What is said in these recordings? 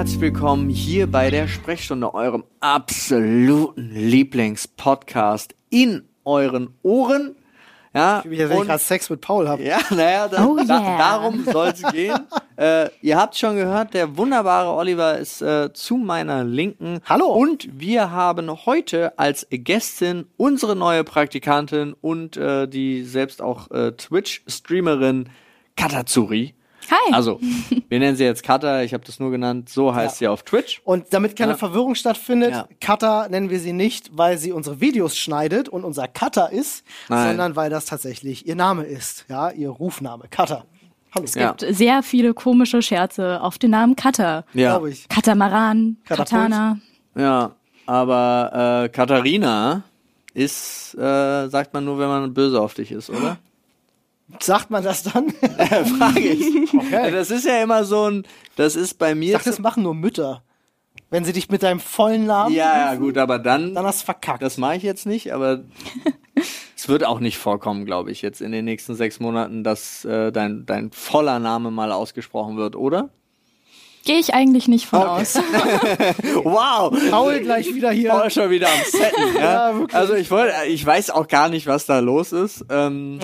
herzlich willkommen hier bei der Sprechstunde, eurem absoluten Lieblingspodcast in euren Ohren. Ja, wenn ich und- gerade Sex mit Paul habe. ja, naja, da, Oh da, yeah. darum soll es gehen. äh, ihr habt schon gehört, der wunderbare Oliver ist äh, zu meiner Linken. Hallo. Und wir haben heute als Gästin unsere neue Praktikantin und äh, die selbst auch äh, Twitch-Streamerin Katazuri. Hi. Also, wir nennen sie jetzt Kata, ich habe das nur genannt, so heißt sie auf Twitch. Und damit keine Ja. Verwirrung stattfindet, Ja. Cutter nennen wir sie nicht, weil sie unsere Videos schneidet und unser Cutter ist, Nein. sondern weil das tatsächlich ihr Name ist. Ja, ihr Rufname. Cutter. Hallo. Ja. Sehr viele komische Scherze auf den Namen Cutter. Ja, Glaube ich. Katamaran, Katapult. Katana. ja aber äh, Katharina ist, äh, sagt man nur, wenn man böse auf dich ist, oder? Sagt man das dann? Frage ich. Okay. Das ist ja immer so ein, das ist bei Ich mir. dachte, das machen nur Mütter. Wenn sie dich mit deinem vollen Namen ja, ja, gut, aber dann, dann hast du verkackt. das mache ich jetzt nicht, aber es wird auch nicht vorkommen, glaube ich, jetzt in den nächsten sechs Monaten, dass äh, dein, dein voller Name mal ausgesprochen wird, oder? Gehe ich eigentlich nicht von aus. Wow! Paul gleich wieder hier. Paul schon wieder am Setten, ja. Ja, also ich wollte, ich weiß auch gar nicht, was da los ist. Ähm,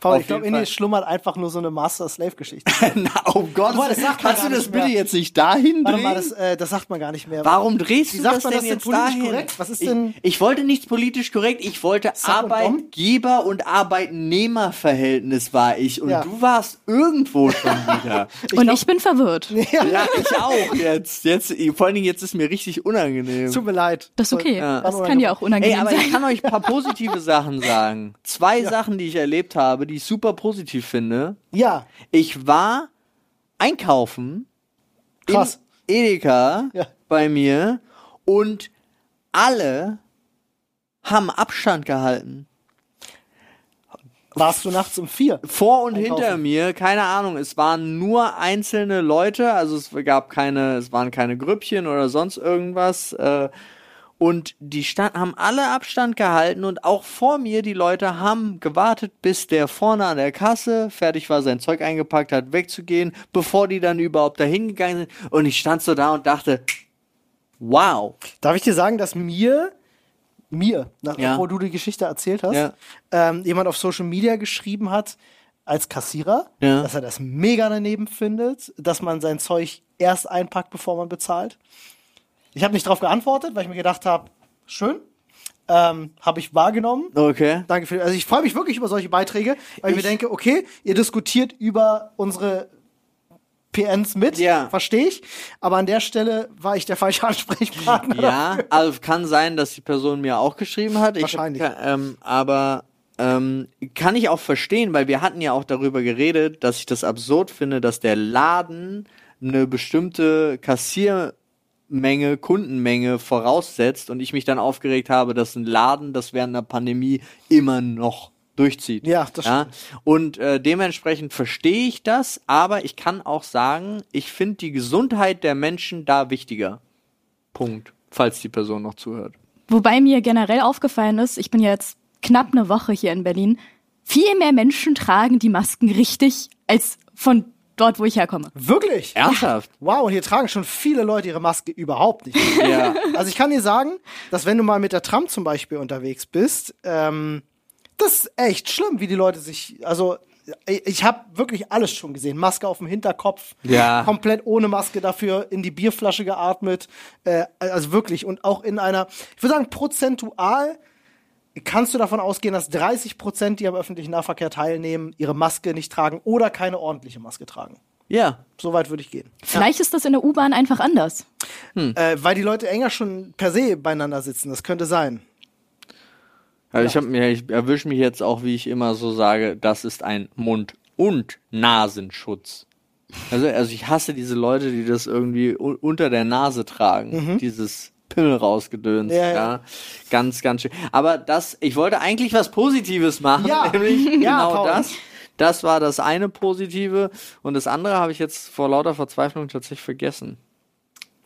Paul, auf ich glaube, in dir schlummert einfach nur so eine Master-Slave-Geschichte. na, oh Gott, Boah, das sagt kannst du das bitte mehr. jetzt nicht dahin Warte drehen? mal, das, äh, das sagt man gar nicht mehr. Warum drehst Wie du sagt das man denn das denn jetzt politisch dahin? korrekt? Was ist ich, denn- ich wollte nichts politisch korrekt, ich wollte und Dom? Arbeitgeber- und Arbeitnehmerverhältnis war ich und Ja. du warst irgendwo schon wieder. Und ich bin verwirrt. ja, ich auch jetzt. jetzt. Vor allen Dingen jetzt ist mir richtig unangenehm. Tut mir leid. Das ist okay. Ja. Das kann ja auch Ey, unangenehm aber ich sein. kann euch ein paar positive Sachen sagen. Zwei Sachen, die ich erlebt habe, die ich super positiv finde. Ja, Ich war einkaufen Krass. in Edeka Ja. bei mir und alle haben Abstand gehalten. warst du nachts um vier? Vor und Einkaufen. hinter mir, keine Ahnung, es waren nur einzelne Leute, also es gab keine, es waren keine Grüppchen oder sonst irgendwas. Äh, und die stand, haben alle Abstand gehalten und auch vor mir, die Leute haben gewartet, bis der vorne an der Kasse fertig war, sein Zeug eingepackt hat, wegzugehen, bevor die dann überhaupt dahin gegangen sind. Und ich stand so da und dachte, wow. Darf ich dir sagen, dass mir, mir, nach, Ja. du die Geschichte erzählt hast, Ja. ähm, jemand auf Social Media geschrieben hat, als Kassierer, Ja. dass er das mega daneben findet, dass man sein Zeug erst einpackt, bevor man bezahlt. Ich habe nicht darauf geantwortet, weil ich mir gedacht habe, schön, ähm, habe ich wahrgenommen. Okay. Danke für, also ich freue mich wirklich über solche Beiträge, weil ich, mir denke, okay, ihr diskutiert über unsere PNs mit, Ja. verstehe ich, aber an der Stelle war ich der falsche Ansprechpartner. Ja, also kann sein, dass die Person mir auch geschrieben hat. Ich, Wahrscheinlich. Ähm, aber ähm, kann ich auch verstehen, weil wir hatten ja auch darüber geredet, dass ich das absurd finde, dass der Laden eine bestimmte Kassiermenge, Kundenmenge voraussetzt und ich mich dann aufgeregt habe, dass ein Laden das während der Pandemie immer noch durchzieht. Ja, das ja? Und äh, dementsprechend verstehe ich das, aber ich kann auch sagen, ich finde die Gesundheit der Menschen da wichtiger. Punkt. Falls die Person noch zuhört. Wobei mir generell aufgefallen ist, ich bin jetzt knapp eine Woche hier in Berlin, viel mehr Menschen tragen die Masken richtig als von dort, wo ich herkomme. Wirklich? Ernsthaft? Wow, und hier tragen schon viele Leute ihre Maske überhaupt nicht. Ja. Also ich kann dir sagen, dass wenn du mal mit der Tram zum Beispiel unterwegs bist, ähm, das ist echt schlimm, wie die Leute sich, also ich- ich habe wirklich alles schon gesehen. Maske auf dem Hinterkopf, Ja. komplett ohne Maske dafür in die Bierflasche geatmet, äh, also wirklich und auch in einer, ich würde sagen prozentual kannst du davon ausgehen, dass 30 Prozent, die am öffentlichen Nahverkehr teilnehmen, ihre Maske nicht tragen oder keine ordentliche Maske tragen. Ja. So weit würde ich gehen. Vielleicht ist das in der U-Bahn einfach anders. Äh, weil die Leute enger schon per se beieinander sitzen. Das könnte sein. Also ich, hab mir, ich erwische mich jetzt auch, wie ich immer so sage, das ist ein Mund- und Nasenschutz. Also, also ich hasse diese Leute, die das irgendwie unter der Nase tragen. Dieses Pimmel rausgedöns. Ja, Ja, ja. Ganz, ganz schön. Aber das, ich wollte eigentlich was Positives machen, Ja. nämlich genau Paul. das. Das war das eine Positive und das andere habe ich jetzt vor lauter Verzweiflung tatsächlich vergessen.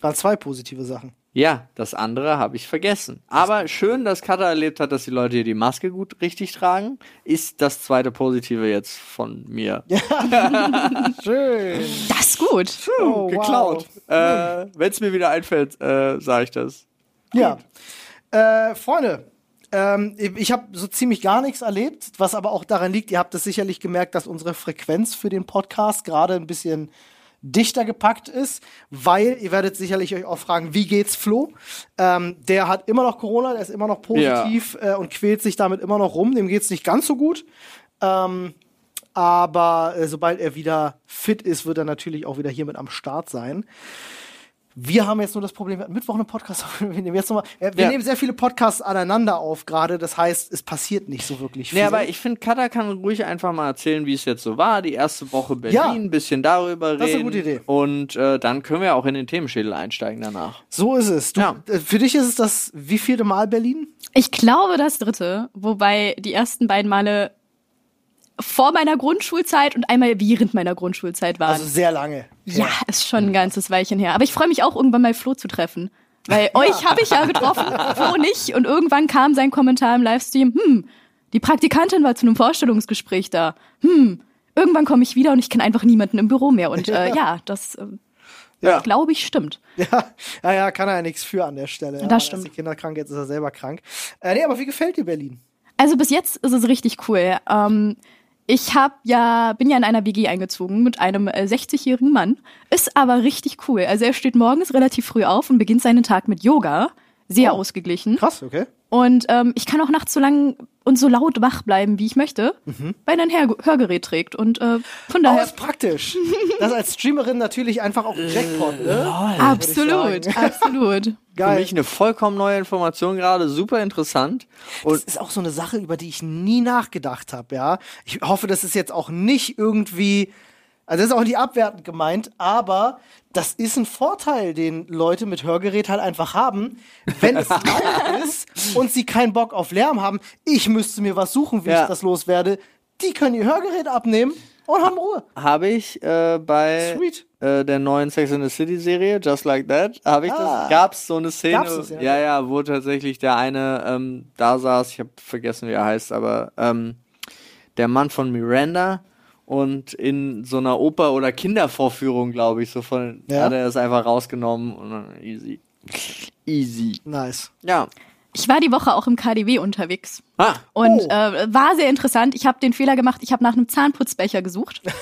Waren zwei positive Sachen. Ja, das andere habe ich vergessen. Aber schön, dass Katha erlebt hat, dass die Leute hier die Maske gut richtig tragen. Ist das zweite Positive jetzt von mir. Schön. Das ist gut. Oh, Geklaut. Äh, Wenn es mir wieder einfällt, äh, sage ich das. Ja. Äh, Freunde, ähm, ich habe so ziemlich gar nichts erlebt, was aber auch daran liegt, ihr habt es sicherlich gemerkt, dass unsere Frequenz für den Podcast gerade ein bisschen dichter gepackt ist, weil ihr werdet sicherlich euch auch fragen, wie geht's Flo? Ähm, der hat immer noch Corona, der ist immer noch positiv äh, und quält sich damit immer noch rum. Dem geht's nicht ganz so gut. Ähm, aber äh, sobald er wieder fit ist, wird er natürlich auch wieder hier mit am Start sein. Wir haben jetzt nur das Problem, wir hatten Mittwoch einen Podcast auf. Wir nehmen jetzt nochmal, äh, wir Ja. nehmen sehr viele Podcasts aneinander auf gerade. Das heißt, es passiert nicht so wirklich viel. Nee, aber ich finde, Katha kann ruhig einfach mal erzählen, wie es jetzt so war. Die erste Woche Berlin, Ja. ein bisschen darüber reden. Das ist eine gute Idee. Und äh, dann können wir auch in den Themenschädel einsteigen danach. so ist es. Du, Ja. äh, Für dich ist es das wie vierte Mal Berlin? Ich glaube das dritte, wobei die ersten beiden Male vor meiner Grundschulzeit und einmal während meiner Grundschulzeit waren. Also sehr lange. ja, ist schon ein ganzes Weilchen her. Aber ich freue mich auch irgendwann mal Flo zu treffen. Weil euch habe ich ja getroffen, Flo nicht. Und irgendwann kam sein Kommentar im Livestream, hm, die Praktikantin war zu einem Vorstellungsgespräch da. Hm, irgendwann komme ich wieder und ich kenne einfach niemanden im Büro mehr. Und äh, ja, das äh, Ja. glaube ich stimmt. Ja, ja, ja, kann er ja nichts für an der Stelle. Ja, Das stimmt. ist die Kinder krank, jetzt ist er selber krank. Äh, nee, aber wie gefällt dir Berlin? Also bis jetzt ist es richtig cool. Ähm, ich hab ja, bin ja in einer WG eingezogen mit einem äh, 60-jährigen Mann. Ist aber richtig cool. Also er steht morgens relativ früh auf und beginnt seinen Tag mit Yoga. Sehr Oh. ausgeglichen. Krass, okay. Und ähm, ich kann auch nachts so lang und so laut wach bleiben, wie ich möchte, weil er ein Hör Hörgerät trägt. Und äh, von Oh, daher. ist praktisch. Das ist als Streamerin natürlich einfach auch ein Jackpot, ne? absolut, sagen. absolut. Für Geil. mich eine vollkommen neue Information gerade, super interessant. Und Das ist auch so eine Sache, über die ich nie nachgedacht habe, ja. Ich hoffe, das ist jetzt auch nicht irgendwie, also das ist auch nicht abwertend gemeint, aber das ist ein Vorteil, den Leute mit Hörgerät halt einfach haben, wenn es laut ist und sie keinen Bock auf Lärm haben. Ich müsste mir was suchen, wie Ja. ich das loswerde. Die können ihr Hörgerät abnehmen und haben Ruhe. habe ich äh, bei äh, der neuen Sex in the City Serie, Just Like That, habe ich Ah. das, gab's so eine Szene, ja? ja, ja, wo tatsächlich der eine ähm, da saß, ich habe vergessen, wie er heißt, aber ähm, der Mann von Miranda und in so einer Oper- oder Kindervorführung, glaube ich, so von, Ja. hat er es einfach rausgenommen und dann easy. Easy. Nice. Ja. Ich war die Woche auch im KDW unterwegs. Ah, Und Oh. äh, war sehr interessant. Ich habe den Fehler gemacht, ich habe nach einem Zahnputzbecher gesucht.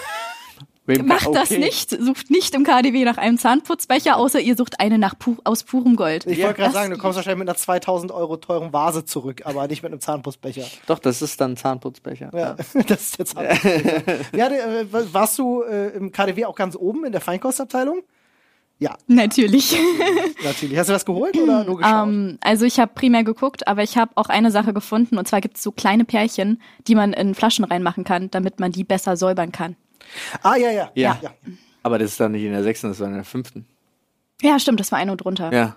wem- Macht das okay. nicht. Sucht nicht im KDW nach einem Zahnputzbecher, außer ihr sucht eine nach pu aus purem Gold. Ich Ja, wollte gerade das sagen, du kommst wahrscheinlich mit einer 2000 Euro teuren Vase zurück, aber nicht mit einem Zahnputzbecher. Doch, das ist dann Zahnputzbecher. Ja, das ist jetzt ja, äh, warst du äh, im KDW auch ganz oben in der Feinkostabteilung? Ja, Natürlich. natürlich. Hast du was geholt oder nur geschaut? Ähm, also ich habe primär geguckt, aber ich habe auch eine Sache gefunden. Und zwar gibt es so kleine Pärchen, die man in Flaschen reinmachen kann, damit man die besser säubern kann. Ah, ja, ja. Ja. ja. Aber das ist dann nicht in der sechsten, das war in der fünften. Ja, stimmt, das war eine und drunter. Ja.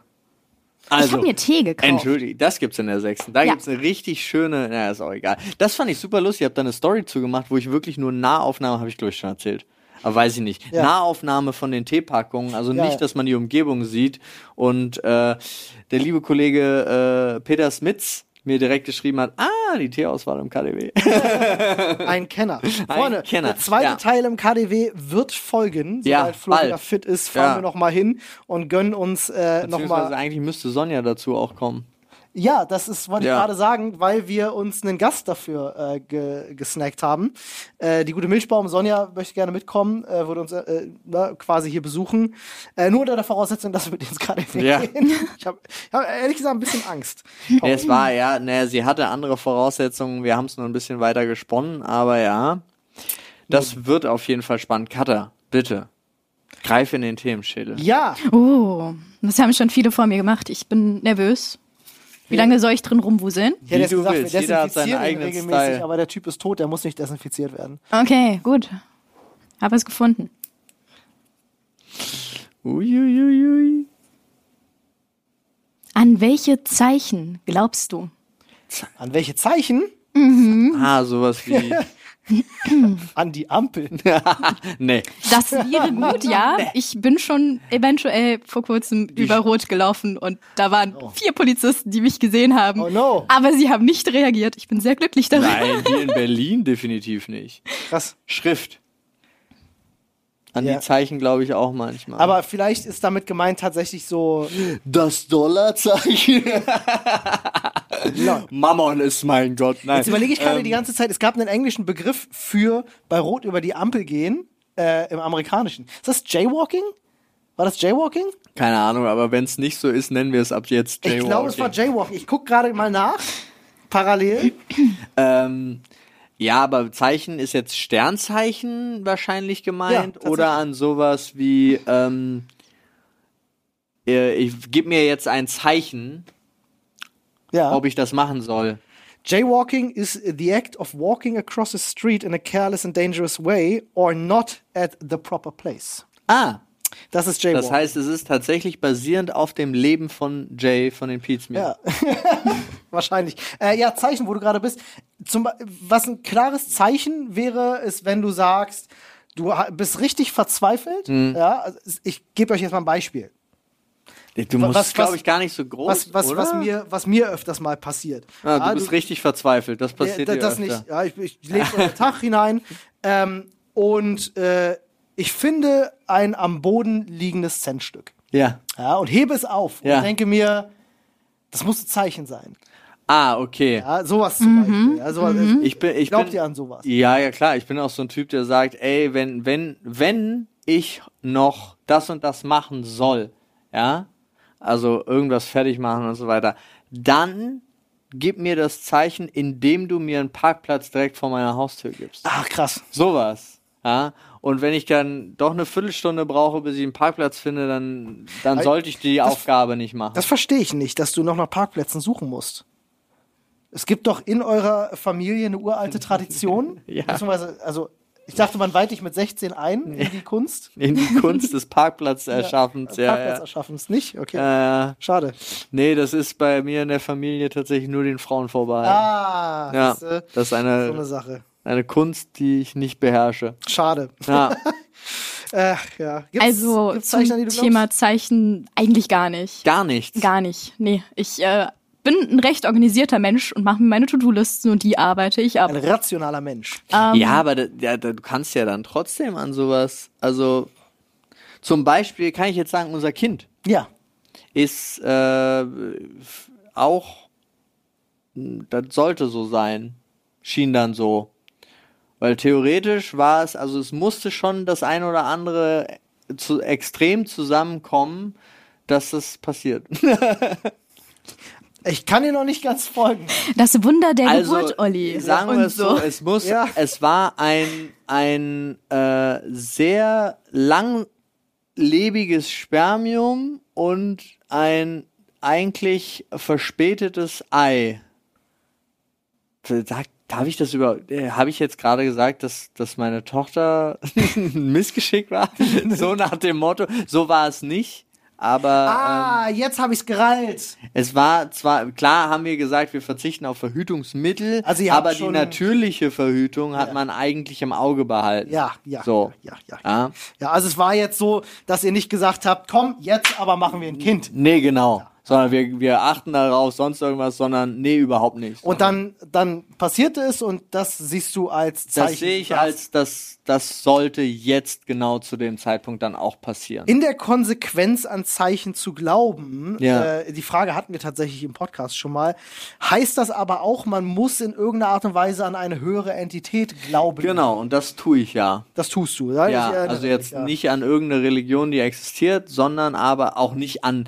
ich Also, habe mir Tee gekauft. Entschuldigung, das gibt's in der sechsten. Da Ja. gibt's eine richtig schöne, na, ist auch egal. Das fand ich super lustig. Ich habe da eine Story zugemacht, wo ich wirklich nur Nahaufnahme, habe ich glaube ich schon erzählt. Aber weiß ich nicht. Ja. Nahaufnahme von den Teepackungen, also Ja, nicht, ja. dass man die Umgebung sieht. Und äh, der liebe Kollege äh, Peter Smits mir direkt geschrieben hat, ah, die Teeauswahl im KDW. Ein Kenner. Freunde, Kenner, der zweite ja. Teil im KDW wird folgen. Ja, Sobald Flo bald. wieder fit ist, fahren Ja. wir noch mal hin und gönnen uns äh, noch Beziehungsweise mal. eigentlich müsste Sonja dazu auch kommen. Ja, das ist, wollte ich Ja. gerade sagen, weil wir uns einen Gast dafür äh, ge gesnackt haben. Äh, die gute Milchbaum Sonja möchte gerne mitkommen, äh, würde uns äh, na, quasi hier besuchen. Äh, nur unter der Voraussetzung, dass wir mit ins KDW Ja. gehen. Ich habe hab ehrlich gesagt ein bisschen Angst. Ja, es war ja, naja, sie hatte andere Voraussetzungen, wir haben es nur ein bisschen weiter gesponnen, aber ja, das wird auf jeden Fall spannend. Cutter, bitte, greif in den Themenschädel. Ja, Oh, das haben schon viele vor mir gemacht. Ich bin nervös. Wie lange soll ich drin rumwuseln? ich hätte jetzt du gesagt, willst. wir Jeder hat seinen desinfizieren ihn eigenen regelmäßig, Style. aber der Typ ist tot, der muss nicht desinfiziert werden. Okay, gut. Hab es gefunden. Uiuiui. An welche Zeichen glaubst du? An welche Zeichen? Ah, sowas wie An die Ampel. nee. Das wäre gut, ja. Ich bin schon eventuell vor kurzem über Rot gelaufen und da waren vier Polizisten, die mich gesehen haben. Oh no. Aber sie haben nicht reagiert. Ich bin sehr glücklich darüber. Nein, hier in Berlin definitiv nicht. Krass. Schrift. An Ja. die Zeichen glaube ich auch manchmal. Aber vielleicht ist damit gemeint tatsächlich so. das Dollarzeichen. Ja. Mammon ist mein Gott. Nein. Jetzt überlege ich gerade Ähm, die ganze Zeit, es gab einen englischen Begriff für bei Rot über die Ampel gehen, äh, im amerikanischen. Ist das Jaywalking? War das Jaywalking? Keine Ahnung, aber wenn es nicht so ist, nennen wir es ab jetzt Ich glaube, es war Jaywalking. Ich gucke gerade mal nach. Parallel. Ähm, ja, aber Zeichen ist jetzt Sternzeichen wahrscheinlich Ja, gemeint tatsächlich. oder an sowas wie ähm, äh, ich gib mir jetzt ein Zeichen, Ja. ob ich das machen soll. Jaywalking is the act of walking across a street in a careless and dangerous way or not at the proper place. Ah, Das ist Jaywalking. das heißt, es ist tatsächlich basierend auf dem Leben von Jay von den Pete's Ja, wahrscheinlich. Äh, ja, Zeichen, wo du gerade bist. Zum, was ein klares Zeichen wäre, ist, wenn du sagst, du bist richtig verzweifelt. Hm. Ja, also ich gebe euch jetzt mal ein Beispiel. Du musst, was- glaube ich, gar nicht so groß, Was, was, oder? was, mir, was mir öfters mal passiert. ah, du Ja, bist richtig verzweifelt, das passiert ja, dir das öfter. nicht. Ja, ich, ich lebe den Tag hinein ähm, und äh, ich finde ein am Boden liegendes Centstück. Ja. Ja, und hebe es auf Ja. und denke mir, das muss ein Zeichen sein. Ah, okay. Ja, sowas zum Beispiel. Ja, sowas, Ich bin, ich Glaubt bin, ihr an sowas? Ja, ja klar. Ich bin auch so ein Typ, der sagt, ey, wenn, wenn, wenn ich noch das und das machen soll, ja, also irgendwas fertig machen und so weiter, dann gib mir das Zeichen, indem du mir einen Parkplatz direkt vor meiner Haustür gibst. Ach, krass. Sowas, ja. Und wenn ich dann doch eine Viertelstunde brauche, bis ich einen Parkplatz finde, dann, dann sollte ich die das- Aufgabe nicht machen. Das verstehe ich nicht, dass du noch nach Parkplätzen suchen musst. Es gibt doch in eurer Familie eine uralte Tradition. Ja. Beziehungsweise, also, ich dachte, man weiht dich mit 16 ein in die Kunst. In die Kunst des Parkplatzerschaffens, ja. Parkplatz ja, nicht? Okay. Äh, Schade. Nee, das ist bei mir in der Familie tatsächlich nur den Frauen vorbehalten. Ah, ja, das ist äh, das ist so eine eine, Sache. eine Kunst, die ich nicht beherrsche. Schade. Ja, Äh, ja. Gibt's, Also gibt's zum Zeichen, du Thema? Zeichen eigentlich gar nicht. gar nichts. Gar nicht. Nee, ich äh, bin ein recht organisierter Mensch und mache mir meine To-Do-Listen und die arbeite ich ab. Ein rationaler Mensch. Ähm, Ja, aber da, ja, da, du kannst ja dann trotzdem an sowas. Also zum Beispiel kann ich jetzt sagen, unser Kind Ja. ist äh, auch, das sollte so sein, schien dann so. Weil theoretisch war es, also es musste schon das ein oder andere zu extrem zusammenkommen, dass das passiert. Ich kann dir noch nicht ganz folgen. Das Wunder der Also, Geburt, Olli. sagen wir es so, es muss, Ja. es war ein, ein äh, sehr langlebiges Spermium und ein eigentlich verspätetes Ei. Sag, darf ich das über, äh, habe ich jetzt gerade gesagt, dass, dass meine Tochter ein Missgeschick war? so nach dem Motto, so war es nicht. Aber Ah, jetzt habe ich's gerallt. es war zwar, klar haben wir gesagt, wir verzichten auf Verhütungsmittel, Also aber die natürliche Verhütung hat man eigentlich im Auge behalten. Ja, ja. So. Ja, ja, ja. Ja. Ja, also es war jetzt so, dass ihr nicht gesagt habt, komm, jetzt aber machen wir ein Kind. Nee, genau. Sondern wir, wir achten darauf, sonst irgendwas, sondern nee, überhaupt nicht. Und dann, dann passierte es und das siehst du als Zeichen. das sehe ich als, das, das sollte jetzt genau zu dem Zeitpunkt dann auch passieren. in der Konsequenz an Zeichen zu glauben, Ja. äh, die Frage hatten wir tatsächlich im Podcast schon mal, heißt das aber auch, man muss in irgendeiner Art und Weise an eine höhere Entität glauben. Genau, und das tue ich ja. Das tust du, ja? Ja, also jetzt mich, ja. nicht an irgendeine Religion, die existiert, sondern aber auch nicht an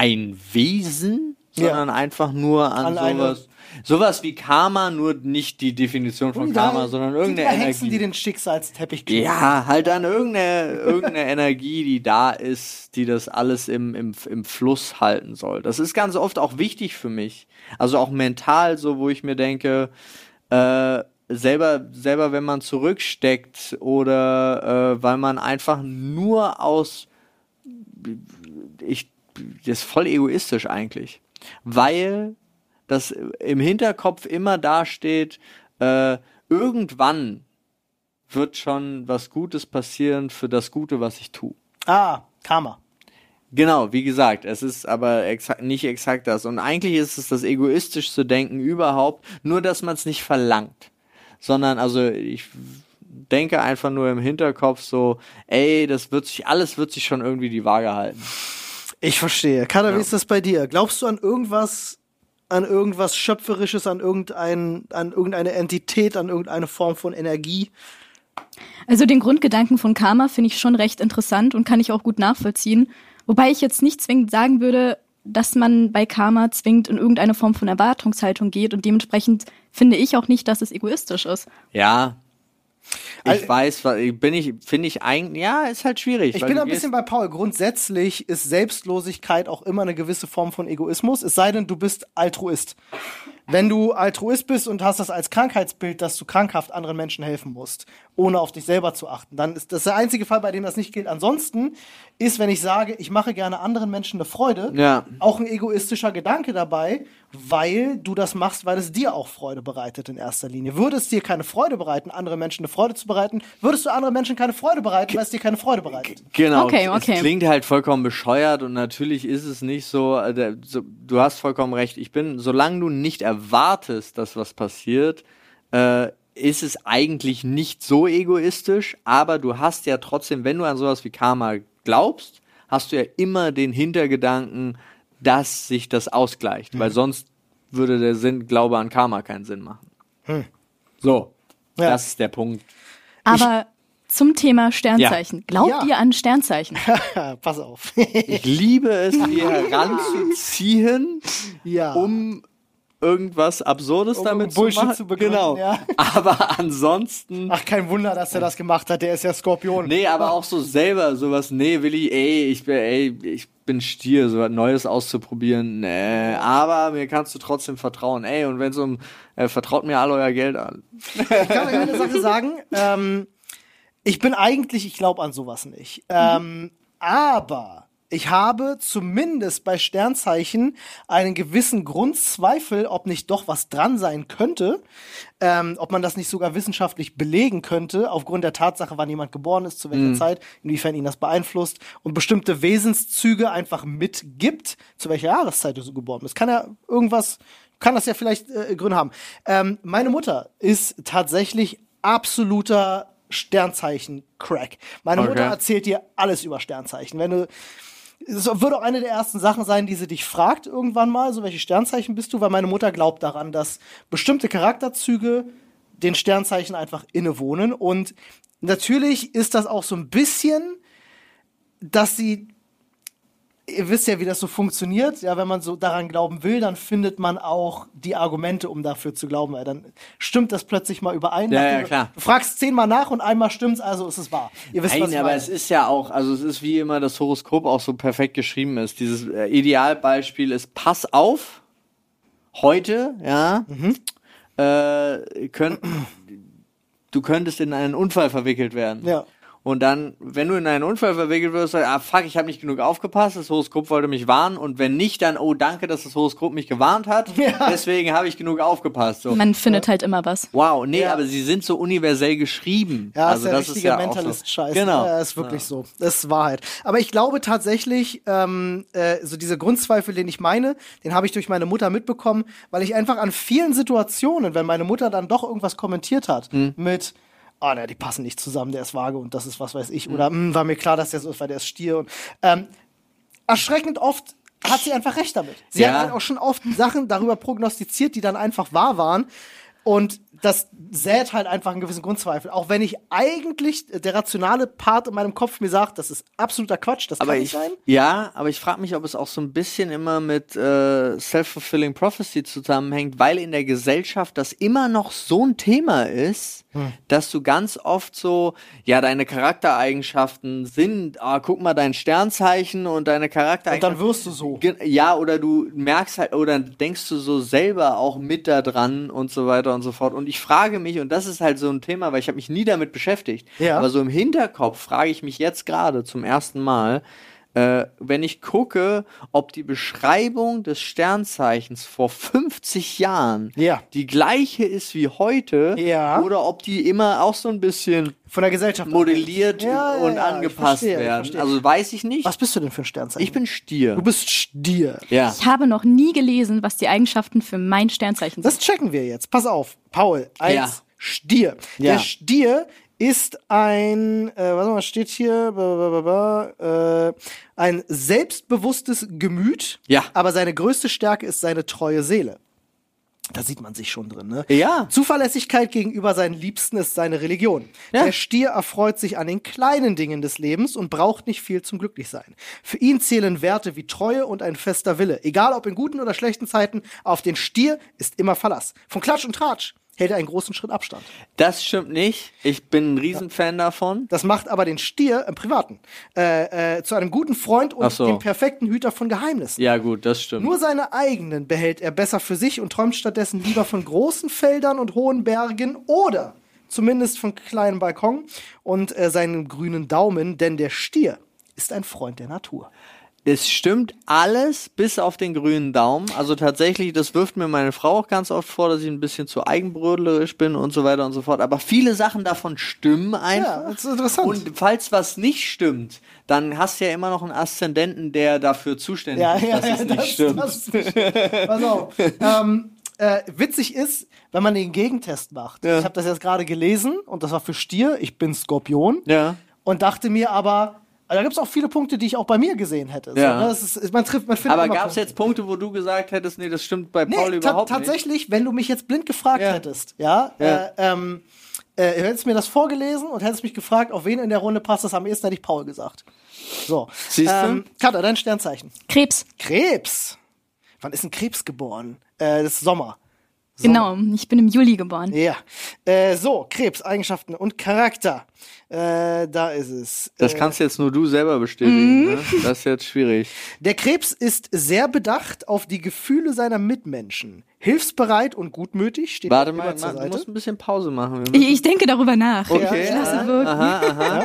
ein Wesen, Ja. sondern einfach nur an, An sowas. Sowas wie Karma, nur nicht die Definition von Die Karma, sondern die irgendeine Hexen, Energie. die den Schicksalsteppich kleben. ja, halt an irgendeine, irgendeine Energie, die da ist, die das alles im, im, im Fluss halten soll. Das ist ganz oft auch wichtig für mich. Also auch mental, so wo ich mir denke, äh, selber, selber wenn man zurücksteckt oder äh, weil man einfach nur aus ich das ist voll egoistisch eigentlich, weil das im Hinterkopf immer dasteht, äh, irgendwann wird schon was Gutes passieren für das Gute, was ich tue. Ah, Karma. Genau, wie gesagt, es ist aber exakt, nicht exakt das. Und eigentlich ist es das egoistischste Denken überhaupt, nur dass man es nicht verlangt. Sondern, also ich denke einfach nur im Hinterkopf so, ey, das wird sich, alles wird sich schon irgendwie die Waage halten. Ich verstehe. Kada, Ja. wie ist das bei dir? Glaubst du an irgendwas, an irgendwas Schöpferisches, an irgendein, an irgendeine Entität, an irgendeine Form von Energie? Also den Grundgedanken von Karma finde ich schon recht interessant und kann ich auch gut nachvollziehen. Wobei ich jetzt nicht zwingend sagen würde, dass man bei Karma zwingend in irgendeine Form von Erwartungshaltung geht und dementsprechend finde ich auch nicht, dass es egoistisch ist. Ja. Ich Also- weiß, bin ich, finde ich eigentlich, ja, ist halt schwierig. Ich bin ein bisschen bei Paul. Grundsätzlich ist Selbstlosigkeit auch immer eine gewisse Form von Egoismus, es sei denn, du bist Altruist. Wenn du Altruist bist und hast das als Krankheitsbild, dass du krankhaft anderen Menschen helfen musst, ohne auf dich selber zu achten, dann ist das der einzige Fall, bei dem das nicht gilt. Ansonsten ist, wenn ich sage, ich mache gerne anderen Menschen eine Freude, Ja. auch ein egoistischer Gedanke dabei, weil du das machst, weil es dir auch Freude bereitet in erster Linie. Würde es dir keine Freude bereiten, anderen Menschen eine Freude zu bereiten, würdest du anderen Menschen keine Freude bereiten, weil es dir keine Freude bereitet. Genau. Okay, Es okay. klingt halt vollkommen bescheuert und natürlich ist es nicht so, äh, so. Du hast vollkommen recht. Ich bin, solange du nicht erwartest, dass was passiert, äh, ist es eigentlich nicht so egoistisch, aber du hast ja trotzdem, wenn du an sowas wie Karma glaubst, hast du ja immer den Hintergedanken, dass sich das ausgleicht, weil sonst würde der Sinn, Glaube an Karma keinen Sinn machen. So, Ja. das ist der Punkt. Aber zum Thema Sternzeichen. Glaubt Ja. ihr an Sternzeichen? Pass auf. Ich liebe es, die heranzuziehen, ja. um irgendwas Absurdes Um damit Bullshit zu machen. zu begründen, genau. ja. Aber ansonsten. Ach, kein Wunder, dass er das gemacht hat. Der ist ja Skorpion. Nee, aber auch so selber sowas, nee, Willi, ey, ich bin, ey, ich bin Stier, so was Neues auszuprobieren, nee, aber mir kannst du trotzdem vertrauen, ey, und wenn so um, äh, vertraut mir all euer Geld an. Ich kann euch eine Sache sagen. Ähm, ich bin eigentlich, ich glaube an sowas nicht. Ähm, aber ich habe zumindest bei Sternzeichen einen gewissen Grundzweifel, ob nicht doch was dran sein könnte, ähm, ob man das nicht sogar wissenschaftlich belegen könnte, aufgrund der Tatsache, wann jemand geboren ist, zu welcher Zeit, inwiefern ihn das beeinflusst und bestimmte Wesenszüge einfach mitgibt, zu welcher Jahreszeit du so geboren bist. Kann ja irgendwas, kann das ja vielleicht äh, Gründe haben. Ähm, meine Mutter ist tatsächlich absoluter Sternzeichen-Crack. Meine Okay. Mutter erzählt dir alles über Sternzeichen. Wenn du es wird auch eine der ersten Sachen sein, die sie dich fragt irgendwann mal, so welche Sternzeichen bist du, weil meine Mutter glaubt daran, dass bestimmte Charakterzüge den Sternzeichen einfach innewohnen. Und natürlich ist das auch so ein bisschen, dass sie Ihr wisst ja, wie das so funktioniert. Ja, wenn man so daran glauben will, dann findet man auch die Argumente, um dafür zu glauben. Weil dann stimmt das plötzlich mal überein. Ja, ja, klar. Du fragst zehnmal nach und einmal stimmt's, also ist es wahr. Ihr wisst, was Nein, ich aber meine. es ist ja auch, also es ist wie immer das Horoskop auch so perfekt geschrieben ist. Dieses äh, Idealbeispiel ist, pass auf, heute, ja, Mhm. äh, könnt, du könntest in einen Unfall verwickelt werden. Ja. Und dann, wenn du in einen Unfall verwickelt wirst, sagst ah fuck, ich habe nicht genug aufgepasst, das Horoskop wollte mich warnen. Und wenn nicht, dann, oh danke, dass das Horoskop mich gewarnt hat. Ja. Deswegen habe ich genug aufgepasst. So. Man findet halt immer was. Wow, nee, Ja. aber sie sind so universell geschrieben. Ja, also ist der das ist richtige ja auch Mentalist-Scheiß. So. Genau. Ja, ist wirklich so. Das ist Wahrheit. Aber ich glaube tatsächlich, ähm, äh, so diese Grundzweifel, den ich meine, den habe ich durch meine Mutter mitbekommen, weil ich einfach an vielen Situationen, wenn meine Mutter dann doch irgendwas kommentiert hat, Hm. mit Ah, ne, die passen nicht zusammen, der ist vage und das ist was weiß ich. Oder "Hm, war mir klar, dass der so ist, weil der ist Stier. Und, ähm, erschreckend oft hat sie einfach recht damit. Sie Ja. hat halt auch schon oft Sachen darüber prognostiziert, die dann einfach wahr waren. Und das sät halt einfach einen gewissen Grundzweifel. Auch wenn ich eigentlich äh, der rationale Part in meinem Kopf mir sagt, das ist absoluter Quatsch, das Aber kann ich, nicht sein. ja, aber ich frage mich, ob es auch so ein bisschen immer mit äh, Self-Fulfilling Prophecy zusammenhängt, weil in der Gesellschaft das immer noch so ein Thema ist, Hm. dass du ganz oft so, ja, deine Charaktereigenschaften sind, ah, guck mal dein Sternzeichen und deine Und Charaktereigenschaften. dann wirst du so. Ja, oder du merkst halt, oder denkst du so selber auch mit da dran und so weiter und so fort. Und ich frage mich, und das ist halt so ein Thema, weil ich habe mich nie damit beschäftigt, Ja. aber so im Hinterkopf frage ich mich jetzt gerade zum ersten Mal, äh, wenn ich gucke, ob die Beschreibung des Sternzeichens vor 50 Jahren Ja. die gleiche ist wie heute Ja. oder ob die immer auch so ein bisschen Von der Gesellschaft. modelliert Ja, und angepasst verstehe, werden. Also weiß ich nicht. Was bist du denn für ein Sternzeichen? Ich bin Stier. Du bist Stier. ja. Ich habe noch nie gelesen, was die Eigenschaften für mein Sternzeichen sind. Das checken wir jetzt. Pass auf, Paul, als Ja. Stier. Ja. Der Stier ist ein, äh, was mal steht hier, äh, ein selbstbewusstes Gemüt. Ja. Aber seine größte Stärke ist seine treue Seele. Da sieht man sich schon drin, ne? Ja. Zuverlässigkeit gegenüber seinen Liebsten ist seine Religion. Ja. Der Stier erfreut sich an den kleinen Dingen des Lebens und braucht nicht viel zum Glücklichsein. Für ihn zählen Werte wie Treue und ein fester Wille. Egal ob in guten oder schlechten Zeiten, auf den Stier ist immer Verlass. Von Klatsch und Tratsch hält er einen großen Schritt Abstand. Das stimmt nicht. Ich bin ein Riesenfan davon. Das macht aber den Stier im Privaten äh, äh, zu einem guten Freund und so. dem perfekten Hüter von Geheimnissen. Ja, gut, das stimmt. Nur seine eigenen behält er besser für sich und träumt stattdessen lieber von großen Feldern und hohen Bergen oder zumindest von kleinen Balkon und äh, seinem grünen Daumen, denn der Stier ist ein Freund der Natur. Es stimmt alles bis auf den grünen Daumen. Also tatsächlich, das wirft mir meine Frau auch ganz oft vor, dass ich ein bisschen zu eigenbrödlerisch bin und so weiter und so fort. Aber viele Sachen davon stimmen einfach. Ja, das ist interessant. Und falls was nicht stimmt, dann hast du ja immer noch einen Aszendenten, der dafür zuständig Ja, ist, ja, dass ja, es nicht das, stimmt. das nicht- Pass auf. ähm, äh, witzig ist, wenn man den Gegentest macht. Ja. Ich habe das jetzt gerade gelesen und das war für Stier. Ich bin Skorpion. Ja. Und dachte mir aber, also da gibt es auch viele Punkte, die ich auch bei mir gesehen hätte. So, Ja. ne? es ist, man trifft, man findet Aber gab es jetzt Punkte, wo du gesagt hättest, nee, das stimmt bei Nee, Paul ta überhaupt nicht? tatsächlich, wenn du mich jetzt blind gefragt Ja. hättest, ja, Ja. Äh, ähm, äh, du hättest mir das vorgelesen und hättest mich gefragt, auf wen in der Runde passt das am ehesten, hätte ich Paul gesagt. So. Siehst du? Ähm, Katha, dein Sternzeichen. Krebs. Krebs. Wann ist ein Krebs geboren? Äh, das ist Sommer. Genau, ich bin im Juli geboren. Ja. Äh, so, Krebs, Eigenschaften und Charakter. Äh, da ist es. Das äh, kannst jetzt nur du selber bestätigen. Ne? Das ist jetzt schwierig. Der Krebs ist sehr bedacht auf die Gefühle seiner Mitmenschen. Hilfsbereit und gutmütig, steht Warte mal, zur du Seite. musst ein bisschen Pause machen. Ich, ich denke darüber nach. Okay. Ich lasse wirken. Aha, aha.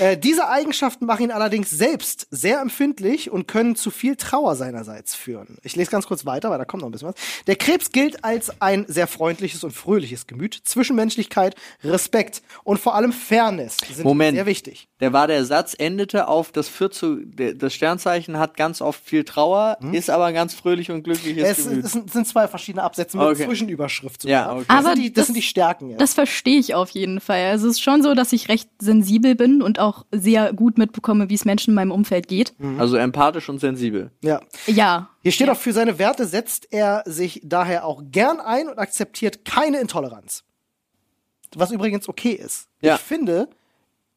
Äh, diese Eigenschaften machen ihn allerdings selbst sehr empfindlich und können zu viel Trauer seinerseits führen. Ich lese ganz kurz weiter, weil da kommt noch ein bisschen was. Der Krebs gilt als ein sehr freundliches und fröhliches Gemüt. Zwischenmenschlichkeit, Respekt und vor allem Fairness sind Moment. sehr wichtig. Der war der Satz, endete auf das Vier zu, das Sternzeichen hat ganz oft viel Trauer, ist aber ein ganz fröhlich und glückliches Es, es sind, zwei verschiedene Absätze mit Okay. Zwischenüberschrift. Ja, okay. Das, Aber sind die, das, das- sind die Stärken. Ja. Das verstehe ich auf jeden Fall. Also es ist schon so, dass ich recht sensibel bin und auch sehr gut mitbekomme, wie es Menschen in meinem Umfeld geht. Also empathisch und sensibel. ja. Ja. Hier steht auch, für seine Werte setzt er sich daher auch gern ein und akzeptiert keine Intoleranz. Was übrigens okay ist. Ja. Ich finde,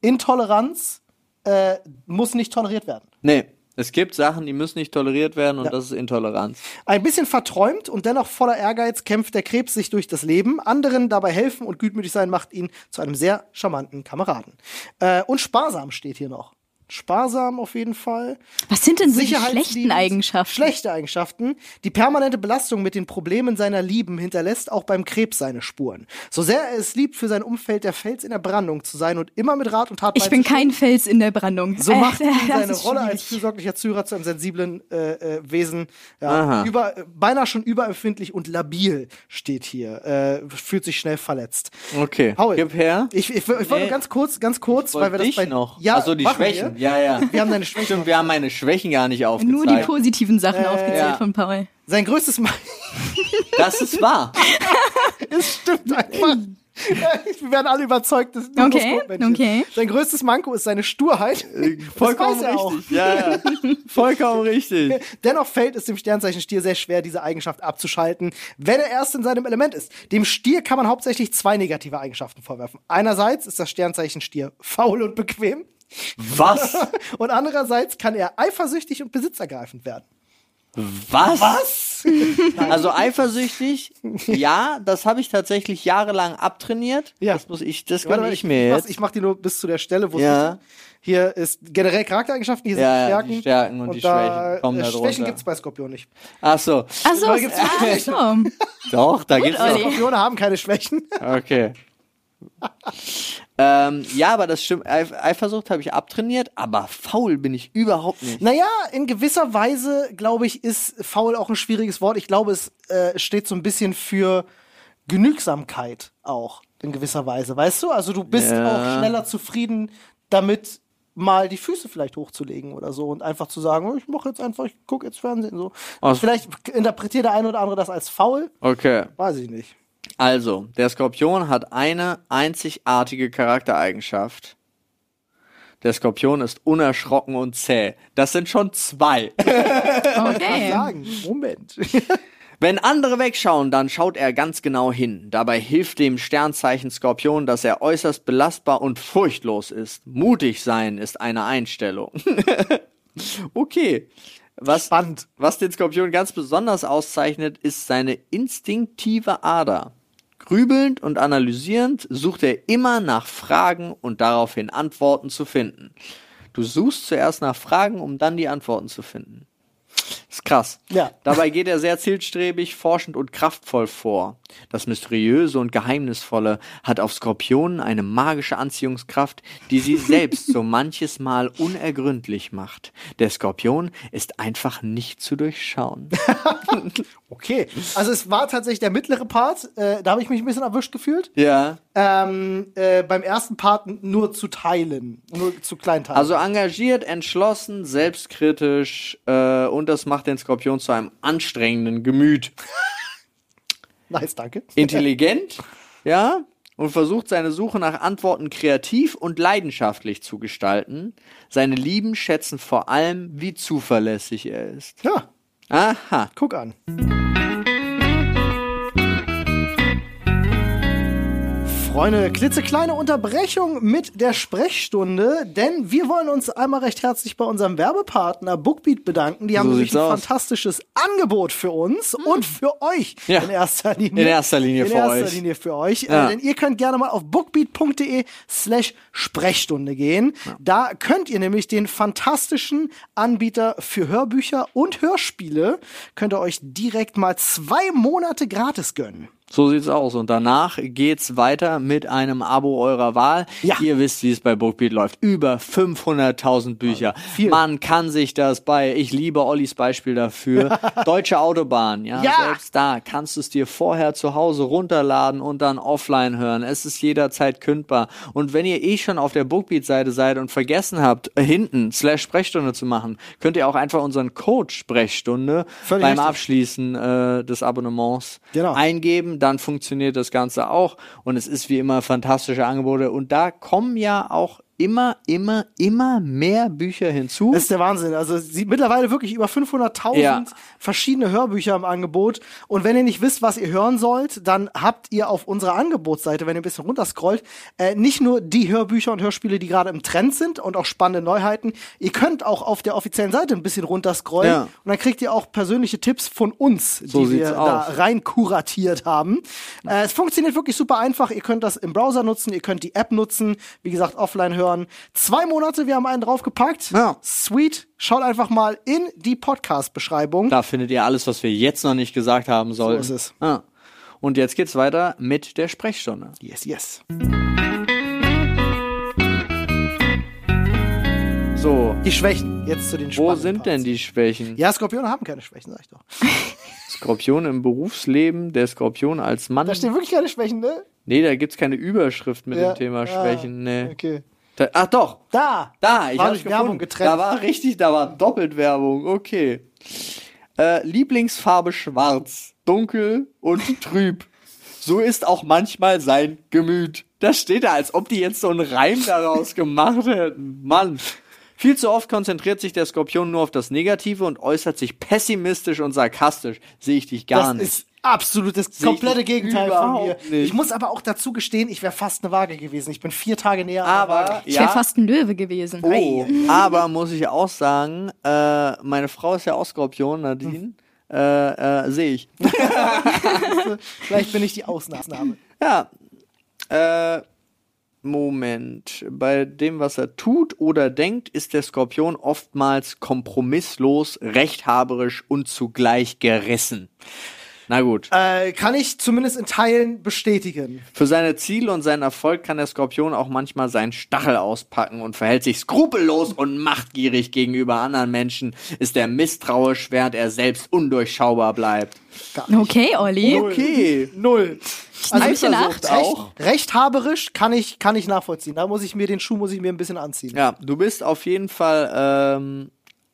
Intoleranz äh, muss nicht toleriert werden. Nee, es gibt Sachen, die müssen nicht toleriert werden und Ja. das ist Intoleranz. Ein bisschen verträumt und dennoch voller Ehrgeiz kämpft der Krebs sich durch das Leben. Anderen dabei helfen und gutmütig sein macht ihn zu einem sehr charmanten Kameraden. Äh, und sparsam steht hier noch. Sparsam auf jeden Fall. Was sind denn so die schlechten Eigenschaften? Schlechte Eigenschaften. Die permanente Belastung mit den Problemen seiner Lieben hinterlässt auch beim Krebs seine Spuren. So sehr er es liebt, für sein Umfeld der Fels in der Brandung zu sein und immer mit Rat und Tat Ich bin kein Fels in der Brandung. so macht Äh, ihn seine Rolle als schwierig. fürsorglicher Zuhörer zu einem sensiblen äh, äh, Wesen ja, über, äh, beinahe schon überempfindlich und labil steht hier. Äh, fühlt sich schnell verletzt. Okay, Paul, gib her. Ich, ich, ich wollte Nee. nur ganz kurz, ganz kurz, weil wir das bei noch. Ja, Achso, die Schwächen. Wir. Ja, ja. wir haben deine Schwächen. Stimmt, wir haben meine Schwächen gar nicht aufgezeigt. Nur die positiven Sachen aufgezählt ja. von Paul. Sein größtes Mal. das ist wahr. Es stimmt einfach. Wir werden alle überzeugt, dass du Okay, okay. Sein größtes Manko ist seine Sturheit. Vollkommen das weiß er auch. richtig. Ja, ja. Vollkommen richtig. Dennoch fällt es dem Sternzeichen Stier sehr schwer, diese Eigenschaft abzuschalten, wenn er erst in seinem Element ist. Dem Stier kann man hauptsächlich zwei negative Eigenschaften vorwerfen. Einerseits ist das Sternzeichen Stier faul und bequem Was? und andererseits kann er eifersüchtig und besitzergreifend werden. Was? Was? Also eifersüchtig, ja, das habe ich tatsächlich jahrelang abtrainiert. Ja. Das muss ich, das Warte gönne mal, ich mir jetzt. Ich mach die nur bis zu der Stelle, wo es Ja. ist. Hier ist generell Charaktereigenschaften, hier Ja, sind die die Stärken. Stärken und die Schwächen kommen äh, da Schwächen drunter. gibt's bei Skorpion nicht. Ach so. Ach so, gibt's ach so. Doch, da gibt's Olli. noch. Skorpione haben keine Schwächen. Okay. ähm, ja, aber das stimmt. Eif Eifersucht habe ich abtrainiert, aber faul bin ich überhaupt nicht. Naja, in gewisser Weise, glaube ich, ist faul auch ein schwieriges Wort. Ich glaube, es äh, steht so ein bisschen für Genügsamkeit auch, in gewisser Weise. Weißt du? Also du bist Ja. auch schneller zufrieden damit, mal die Füße vielleicht hochzulegen oder so und einfach zu sagen, oh, ich mache jetzt einfach, ich gucke jetzt Fernsehen so. Aus- Vielleicht interpretiert der eine oder andere das als faul, Okay. weiß ich nicht. Also, der Skorpion hat eine einzigartige Charaktereigenschaft. Der Skorpion ist unerschrocken und zäh. Das sind schon zwei. Okay. Sagen, Moment. Wenn andere wegschauen, dann schaut er ganz genau hin. Dabei hilft dem Sternzeichen Skorpion, dass er äußerst belastbar und furchtlos ist. Mutig sein ist eine Einstellung. okay. Was, Spannend. was den Skorpion ganz besonders auszeichnet, ist seine instinktive Ader. Grübelnd und analysierend sucht er immer nach Fragen und daraufhin Antworten zu finden. Du suchst zuerst nach Fragen, um dann die Antworten zu finden. Ist krass. Ja. Dabei geht er sehr zielstrebig, forschend und kraftvoll vor. Das Mysteriöse und Geheimnisvolle hat auf Skorpionen eine magische Anziehungskraft, die sie selbst so manches Mal unergründlich macht. Der Skorpion ist einfach nicht zu durchschauen. Okay. Also es war tatsächlich der mittlere Part, äh, da habe ich mich ein bisschen erwischt gefühlt. Ja. Ähm, äh, beim ersten Part nur zu teilen, nur zu kleinteilen. Also engagiert, entschlossen, selbstkritisch äh, und das macht den Skorpion zu einem anstrengenden Gemüt. nice, danke. Intelligent, ja, und versucht seine Suche nach Antworten kreativ und leidenschaftlich zu gestalten. Seine Lieben schätzen vor allem, wie zuverlässig er ist. Ja, Aha. guck an. Freunde, klitzekleine Unterbrechung mit der Sprechstunde, denn wir wollen uns einmal recht herzlich bei unserem Werbepartner Bookbeat bedanken. Die haben So nämlich ein aus. fantastisches Angebot für uns und für euch Ja. in erster Linie. In erster Linie in für erster euch. Linie für euch. Ja. Äh, denn ihr könnt gerne mal auf bookbeat.de slash Sprechstunde gehen. Da könnt ihr nämlich den fantastischen Anbieter für Hörbücher und Hörspiele, könnt ihr euch direkt mal zwei Monate gratis gönnen. So sieht's aus. Und danach geht's weiter mit einem Abo eurer Wahl. Ja. Ihr wisst, wie es bei Bookbeat läuft. Über 500.000 Bücher. viel. Man kann sich das bei, ich liebe Ollis Beispiel dafür, Deutsche Autobahn. Ja, Ja. selbst da kannst du es dir vorher zu Hause runterladen und dann offline hören. Es ist jederzeit kündbar. Und wenn ihr eh schon auf der Bookbeat-Seite seid und vergessen habt, hinten slash Sprechstunde zu machen, könnt ihr auch einfach unseren Code Sprechstunde Völlig beim richtig. Abschließen äh, des Abonnements Genau. eingeben, dann funktioniert das Ganze auch. Und es ist wie immer fantastische Angebote. Und da kommen ja auch immer, immer, immer mehr Bücher hinzu. Das ist der Wahnsinn. Also sie mittlerweile wirklich über 500.000 Ja. verschiedene Hörbücher im Angebot. Und wenn ihr nicht wisst, was ihr hören sollt, dann habt ihr auf unserer Angebotsseite, wenn ihr ein bisschen runterscrollt, äh, nicht nur die Hörbücher und Hörspiele, die gerade im Trend sind und auch spannende Neuheiten. Ihr könnt auch auf der offiziellen Seite ein bisschen runterscrollen Ja. und dann kriegt ihr auch persönliche Tipps von uns, So die wir sieht's da aus. rein kuratiert haben. Äh, es funktioniert wirklich super einfach. Ihr könnt das im Browser nutzen, ihr könnt die App nutzen, wie gesagt, offline hören. Zwei Monate, wir haben einen draufgepackt. Ja. Sweet. Schaut einfach mal in die Podcast-Beschreibung. Da findet ihr alles, was wir jetzt noch nicht gesagt haben sollten. ist es. Ah. Und jetzt geht's weiter mit der Sprechstunde. Yes, yes. So, Die Schwächen. Jetzt zu den wo spannenden sind Parts. denn die Schwächen? Ja, Skorpione haben keine Schwächen, sag ich doch. Skorpion im Berufsleben, der Skorpion als Mann. Da stehen wirklich keine Schwächen, ne? Nee, da gibt's keine Überschrift mit Ja. dem Thema Ah, Schwächen. Nee. Okay. Da, ach doch, Da! Da, ich habe Werbung gefunden. getrennt. Da war richtig, da war doppelt Werbung. Okay. Äh, Lieblingsfarbe schwarz, dunkel und trüb. So ist auch manchmal sein Gemüt. Das steht da, als ob die jetzt so einen Reim daraus gemacht hätten. Mann. Viel zu oft konzentriert sich der Skorpion nur auf das Negative und äußert sich pessimistisch und sarkastisch. Sehe ich dich gar das nicht. ist absolut das komplette Gegenteil von mir. nicht. Ich muss aber auch dazu gestehen, ich wäre fast eine Waage gewesen. Ich bin vier Tage näher an der aber Waage. Ich wäre ja, fast ein Löwe gewesen. Oh, aber muss ich auch sagen, äh, meine Frau ist ja auch Skorpion, Nadine. Äh, äh, sehe ich. Vielleicht bin ich die Ausnahme. Ja. Äh, Moment. Bei dem, was er tut oder denkt, ist der Skorpion oftmals kompromisslos, rechthaberisch und zugleich gerissen. Na gut. Äh, kann ich zumindest in Teilen bestätigen. Für seine Ziele und seinen Erfolg kann der Skorpion auch manchmal seinen Stachel auspacken und verhält sich skrupellos und machtgierig gegenüber anderen Menschen, ist er misstrauisch, während er selbst undurchschaubar bleibt. Okay, Olli. Okay. Null. Dir nach. Eifersucht auch. Rechthaberisch kann ich, kann ich nachvollziehen. Da muss ich mir den Schuh muss ich mir ein bisschen anziehen. Ja, du bist auf jeden Fall ähm,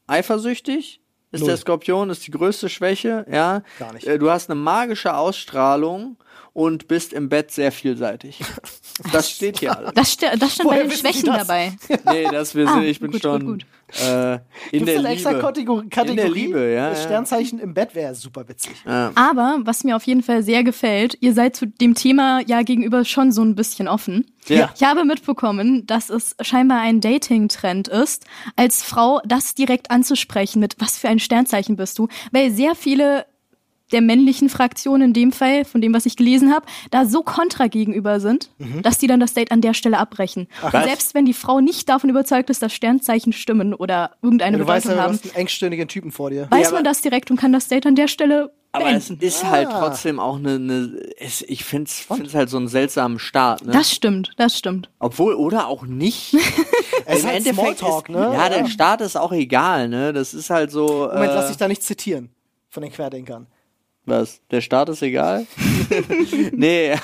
eifersüchtig. Ist Null. der Skorpion, ist die größte Schwäche, ja. Gar nicht. Äh, Du hast eine magische Ausstrahlung und bist im Bett sehr vielseitig. Das steht hier alles. Das, st das stand Woher bei den Schwächen dabei. Nee, das wir sind, Ah, ich bin gut, schon gut, Äh, in Gibt's der eine extra Liebe. Kategorie, Kategorie In der Liebe, ja. Das ja. Sternzeichen im Bett wäre super witzig. Aber was mir auf jeden Fall sehr gefällt, ihr seid zu dem Thema ja gegenüber schon so ein bisschen offen. Ja. Ich habe mitbekommen, dass es scheinbar ein Dating-Trend ist, als Frau das direkt anzusprechen mit was für ein Sternzeichen bist du, weil sehr viele der männlichen Fraktion in dem Fall, von dem, was ich gelesen habe, da so kontra gegenüber sind, Mhm. dass die dann das Date an der Stelle abbrechen. Und was? selbst wenn die Frau nicht davon überzeugt ist, dass Sternzeichen stimmen oder irgendeine du weißt Bedeutung ja, du haben, hast einen engstirnigen Typen vor dir. weiß Ja, man das direkt und kann das Date an der Stelle Aber es ist halt Ah. trotzdem auch eine, eine es, ich finde es halt so einen seltsamen Start. Ne? Das stimmt, das stimmt. Obwohl, oder auch nicht. Es ist Im halt Endeffekt Smalltalk, ist, ne? Ja, der Start ist auch egal, ne? Das ist halt so. Moment, äh, lass dich da nicht zitieren von den Querdenkern. Was? Der Start ist egal? nee,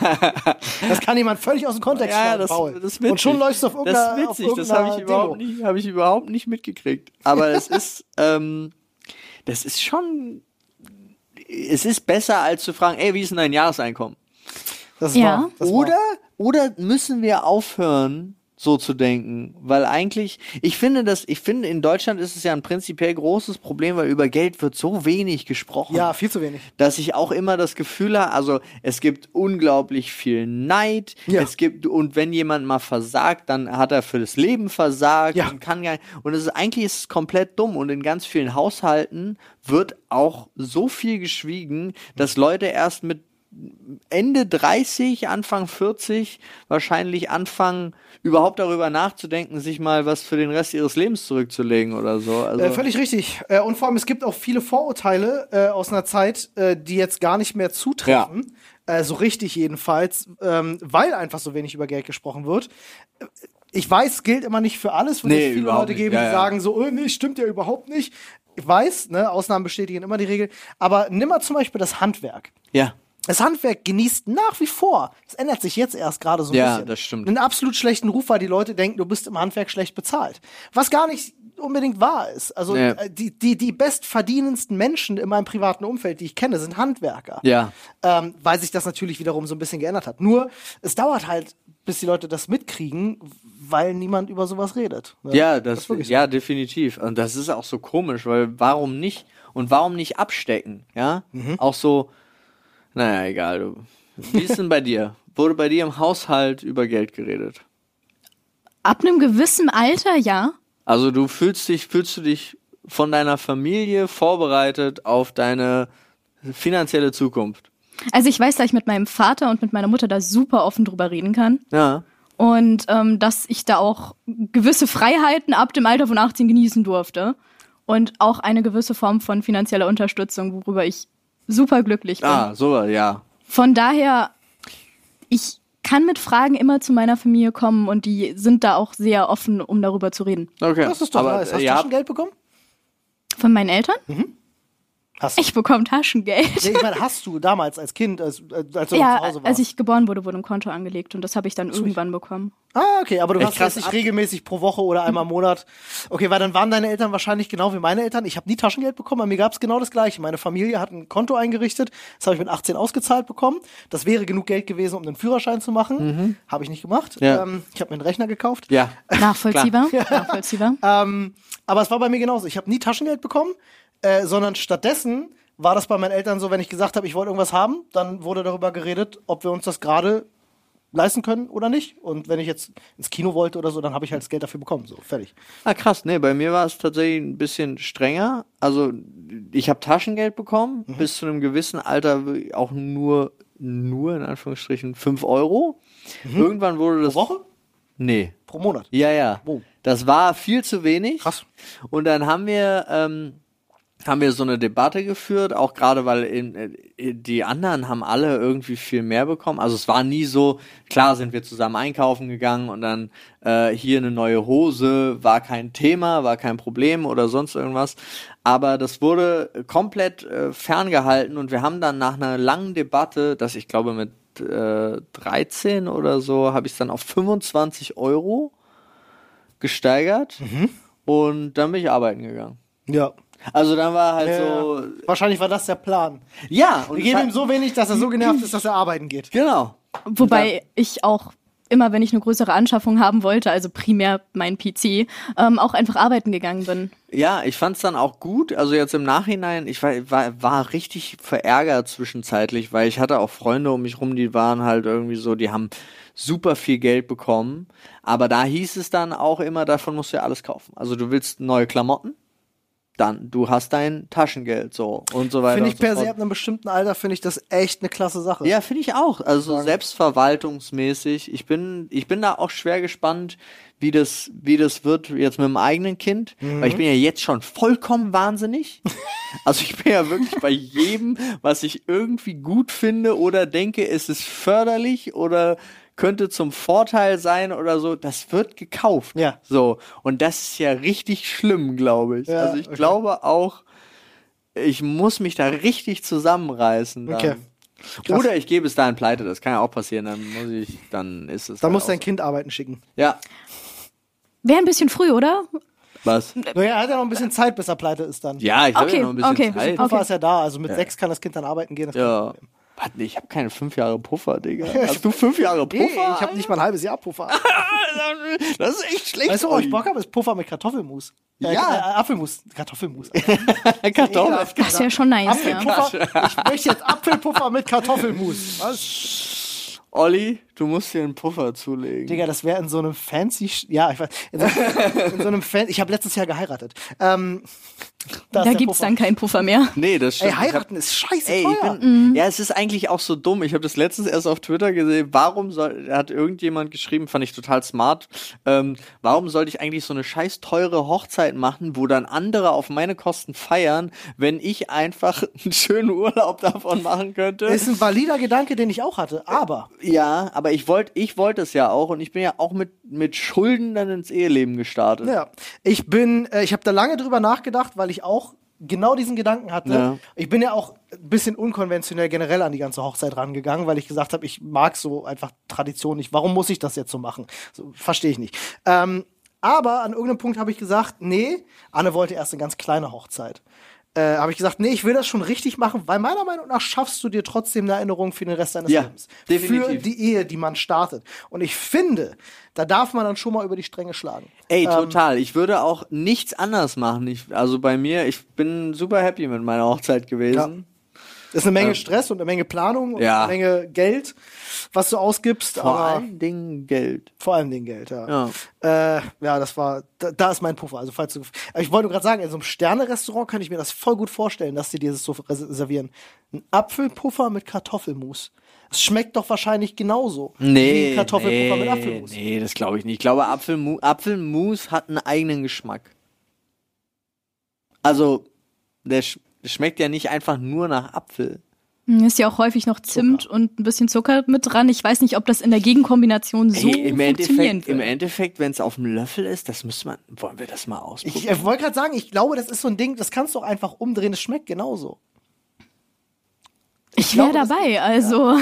Das kann jemand völlig aus dem Kontext ja, das, Paul. das. Und schon läufst du auf irgendeiner Das ist witzig, das habe ich, überhaupt nicht- hab ich überhaupt nicht mitgekriegt. Aber es ist, ähm, das ist schon, es ist besser als zu fragen, ey, wie ist denn dein Jahreseinkommen? Das ist Ja. wahr. Das Oder, oder müssen wir aufhören, so zu denken? Weil eigentlich, ich finde das, ich finde, in Deutschland ist es ja ein prinzipiell großes Problem, weil über Geld wird so wenig gesprochen. Ja, viel zu wenig. dass ich auch immer das Gefühl habe, also es gibt unglaublich viel Neid, Ja. es gibt und wenn jemand mal versagt, dann hat er für das Leben versagt Ja. und kann gar und es ist eigentlich ist es komplett dumm und in ganz vielen Haushalten wird auch so viel geschwiegen, dass Leute erst mit Ende 30, Anfang 40 wahrscheinlich anfangen, überhaupt darüber nachzudenken, sich mal was für den Rest ihres Lebens zurückzulegen oder so. Also, Äh, völlig richtig. Äh, und vor allem, es gibt auch viele Vorurteile äh, aus einer Zeit, äh, die jetzt gar nicht mehr zutreffen. Äh, so richtig jedenfalls, ähm, weil einfach so wenig über Geld gesprochen wird. Äh, Ich weiß, gilt immer nicht für alles, weil Nee, es viele Leute geben, Ja, die ja. sagen so, oh, nee, stimmt ja überhaupt nicht. Ich weiß, ne, Ausnahmen bestätigen immer die Regel. Aber nimm mal zum Beispiel das Handwerk. ja. Das Handwerk genießt nach wie vor, das ändert sich jetzt erst gerade so ein Ja, bisschen, das stimmt. einen absolut schlechten Ruf, weil die Leute denken, du bist im Handwerk schlecht bezahlt. Was gar nicht unbedingt wahr ist. Also Nee. äh, die, die, die bestverdienendsten Menschen in meinem privaten Umfeld, die ich kenne, sind Handwerker. Ja. Ähm, weil sich das natürlich wiederum so ein bisschen geändert hat. Nur, es dauert halt, bis die Leute das mitkriegen, weil niemand über sowas redet. ne? Ja, das, ist wirklich so. ja, definitiv. Und das ist auch so komisch, weil warum nicht? Und warum nicht abstecken? Ja, Mhm. auch so. Naja, egal. Wie ist denn bei dir? Wurde bei dir im Haushalt über Geld geredet? Ab einem gewissen Alter, ja. Also du fühlst dich, fühlst du dich von deiner Familie vorbereitet auf deine finanzielle Zukunft? Also ich weiß, dass ich mit meinem Vater und mit meiner Mutter da super offen drüber reden kann. Ja. Und ähm, dass ich da auch gewisse Freiheiten ab dem Alter von 18 genießen durfte. Und auch eine gewisse Form von finanzieller Unterstützung, worüber ich super glücklich bin. Ah, so, ja. Von daher, ich kann mit Fragen immer zu meiner Familie kommen und die sind da auch sehr offen, um darüber zu reden. Okay. Das ist doch Aber, nice. Hast äh, du ja, schon Geld bekommen? Von meinen Eltern? Hast du. Ich bekomme Taschengeld. Nee, ich meine, hast du damals als Kind, als, als du noch zu Ja, Hause warst? als ich geboren wurde, wurde ein Konto angelegt und das habe ich dann irgendwann bekommen. Ah, okay, aber du Echt hast krass das nicht regelmäßig pro Woche oder einmal im Monat. Okay, weil dann waren deine Eltern wahrscheinlich genau wie meine Eltern. Ich habe nie Taschengeld bekommen, bei mir gab es genau das gleiche. Meine Familie hat ein Konto eingerichtet, das habe ich mit 18 ausgezahlt bekommen. Das wäre genug Geld gewesen, um einen Führerschein zu machen. Habe ich nicht gemacht. Mhm. Ja. Ähm, ich habe mir einen Rechner gekauft. ja. Nachvollziehbar. Nachvollziehbar. Ähm, aber es war bei mir genauso. Ich habe nie Taschengeld bekommen, äh, sondern stattdessen war das bei meinen Eltern so, wenn ich gesagt habe, ich wollte irgendwas haben, dann wurde darüber geredet, ob wir uns das gerade leisten können oder nicht. Und wenn ich jetzt ins Kino wollte oder so, dann habe ich halt das Geld dafür bekommen. So, fertig. Ah, krass. Nee, bei mir war es tatsächlich ein bisschen strenger. Also, ich habe Taschengeld bekommen, Mhm. bis zu einem gewissen Alter auch nur, nur in Anführungsstrichen 5 Euro. Irgendwann wurde das. Mhm. Pro Woche? Nee. Pro Monat. Ja, ja. Oh. Das war viel zu wenig. Krass. Und dann haben wir, ähm, haben wir so eine Debatte geführt, auch gerade weil in, äh, die anderen haben alle irgendwie viel mehr bekommen. Also es war nie so, klar sind wir zusammen einkaufen gegangen und dann äh, hier eine neue Hose war kein Thema, war kein Problem oder sonst irgendwas. Aber das wurde komplett äh, ferngehalten und wir haben dann nach einer langen Debatte, dass ich glaube mit äh, 13 oder so, habe ich dann auf 25 Euro gesteigert und dann bin ich arbeiten gegangen. Ja. Also dann war halt Ja, so, Wahrscheinlich war das der Plan. ja, und Wir es geben ihm so wenig, dass er so genervt ist, dass er arbeiten geht. genau. Wobei ich auch immer, wenn ich eine größere Anschaffung haben wollte, also primär mein PC, ähm, auch einfach arbeiten gegangen bin. Ja, ich fand's dann auch gut. Also jetzt im Nachhinein, ich war, war, war richtig verärgert zwischenzeitlich, weil ich hatte auch Freunde um mich rum, die waren halt irgendwie so, die haben super viel Geld bekommen. Aber da hieß es dann auch immer, davon musst du ja alles kaufen. Also du willst neue Klamotten, dann du hast dein Taschengeld so und so weiter. Finde ich so per fort. se ab einem bestimmten Alter, finde ich das echt eine klasse Sache. Ja, finde ich auch. Also selbstverwaltungsmäßig. Ich bin, ich bin da auch schwer gespannt, wie das, wie das wird jetzt mit dem eigenen Kind. Weil ich bin ja jetzt schon vollkommen wahnsinnig. also ich bin ja wirklich bei jedem, was ich irgendwie gut finde oder denke, es ist förderlich oder könnte zum Vorteil sein oder so, das wird gekauft. Ja. So. Und das ist ja richtig schlimm, glaube ich. Ja, also ich okay. glaube auch, ich muss mich da richtig zusammenreißen. Dann. Okay. Krass. Oder ich gebe es dahin pleite, das kann ja auch passieren, dann muss ich, dann ist es. Dann halt muss dein so. Kind arbeiten schicken. Ja, Wäre ein bisschen früh, oder? was? Naja, er hat ja noch ein bisschen Zeit, bis er pleite ist dann. Ja, ich habe Okay, ja noch ein bisschen okay. Zeit. Puffer Okay. ist ja da, also mit sechs kann das Kind dann arbeiten gehen. Ja. Warte, ich habe keine fünf Jahre Puffer, Digga. Hast du fünf Jahre Nee, Puffer? ich habe nicht mal ein halbes Jahr Puffer. das ist echt schlecht. Weißt du, worauf ich. Bock habe? Ist Puffer mit Kartoffelmus. Äh, Ja. Äh, Apfelmus. Kartoffelmus. Kartoffeln. Ekelhaft Das wäre schon nice, ja. Apfelpuffer. Ich möchte jetzt Apfelpuffer mit Kartoffelmus. Was? Olli, du musst dir einen Puffer zulegen. Digga, das wäre in so einem fancy, Sch- ja, ich weiß, in so, in so einem fan, ich habe letztes Jahr geheiratet. Ähm, da Da gibt's Puffer. dann keinen Puffer mehr. Nee, das Ey, stimmt. Hab- heiraten ist scheiße Ey, ich teuer. bin, ja, es ist eigentlich auch so dumm. Ich habe das letztens erst auf Twitter gesehen. Warum soll, hat irgendjemand geschrieben, fand ich total smart. Ähm, warum sollte ich eigentlich so eine scheiß teure Hochzeit machen, wo dann andere auf meine Kosten feiern, wenn ich einfach einen schönen Urlaub davon machen könnte? ist ein valider Gedanke, den ich auch hatte, aber ja, aber ich wollte, ich wollte es ja auch und ich bin ja auch mit mit Schulden dann ins Eheleben gestartet. ja, ich bin, äh, ich habe da lange drüber nachgedacht, weil ich auch genau diesen Gedanken hatte. Ja. Ich bin ja auch ein bisschen unkonventionell generell an die ganze Hochzeit rangegangen, weil ich gesagt habe, ich mag so einfach Tradition nicht. Warum muss ich das jetzt so machen? So, Verstehe ich nicht. Ähm, aber an irgendeinem Punkt habe ich gesagt, nee, Anne wollte erst eine ganz kleine Hochzeit. Äh, habe ich gesagt, nee, ich will das schon richtig machen, weil meiner Meinung nach schaffst du dir trotzdem eine Erinnerung für den Rest deines Ja, Lebens. definitiv. Für die Ehe, die man startet. Und ich finde, da darf man dann schon mal über die Stränge schlagen. Ey, Ähm, total. Ich würde auch nichts anders machen. Ich, also bei mir, ich bin super happy mit meiner Hochzeit gewesen. Ist eine Menge Stress und eine Menge Planung und Ja. eine Menge Geld, was du ausgibst, Vor allen Dingen Geld. vor allem den Geld, ja. Ja. Äh, ja, das war, da, da ist mein Puffer. Also falls du, ich wollte gerade sagen, in so einem Sterne-Restaurant könnte ich mir das voll gut vorstellen, dass die dieses so res- servieren. Ein Apfelpuffer mit Kartoffelmus. Es schmeckt doch wahrscheinlich genauso Nee, wie Kartoffelpuffer nee, mit Apfelmus. Nee, das glaube ich nicht. Ich glaube, Apfelmu Apfelmus hat einen eigenen Geschmack. Also, der schmeckt ja nicht einfach nur nach Apfel. Ist ja auch häufig noch Zimt und ein bisschen Zucker mit dran. Ich weiß nicht, ob das in der Gegenkombination so Ey, im funktionieren Endeffekt, im. Endeffekt, wenn es auf dem Löffel ist, das müsste man, wollen wir das mal ausprobieren? Ich äh, wollte gerade sagen, ich glaube, das ist so ein Ding, das kannst du auch einfach umdrehen, es schmeckt genauso. Ich wäre glaube, das dabei, also.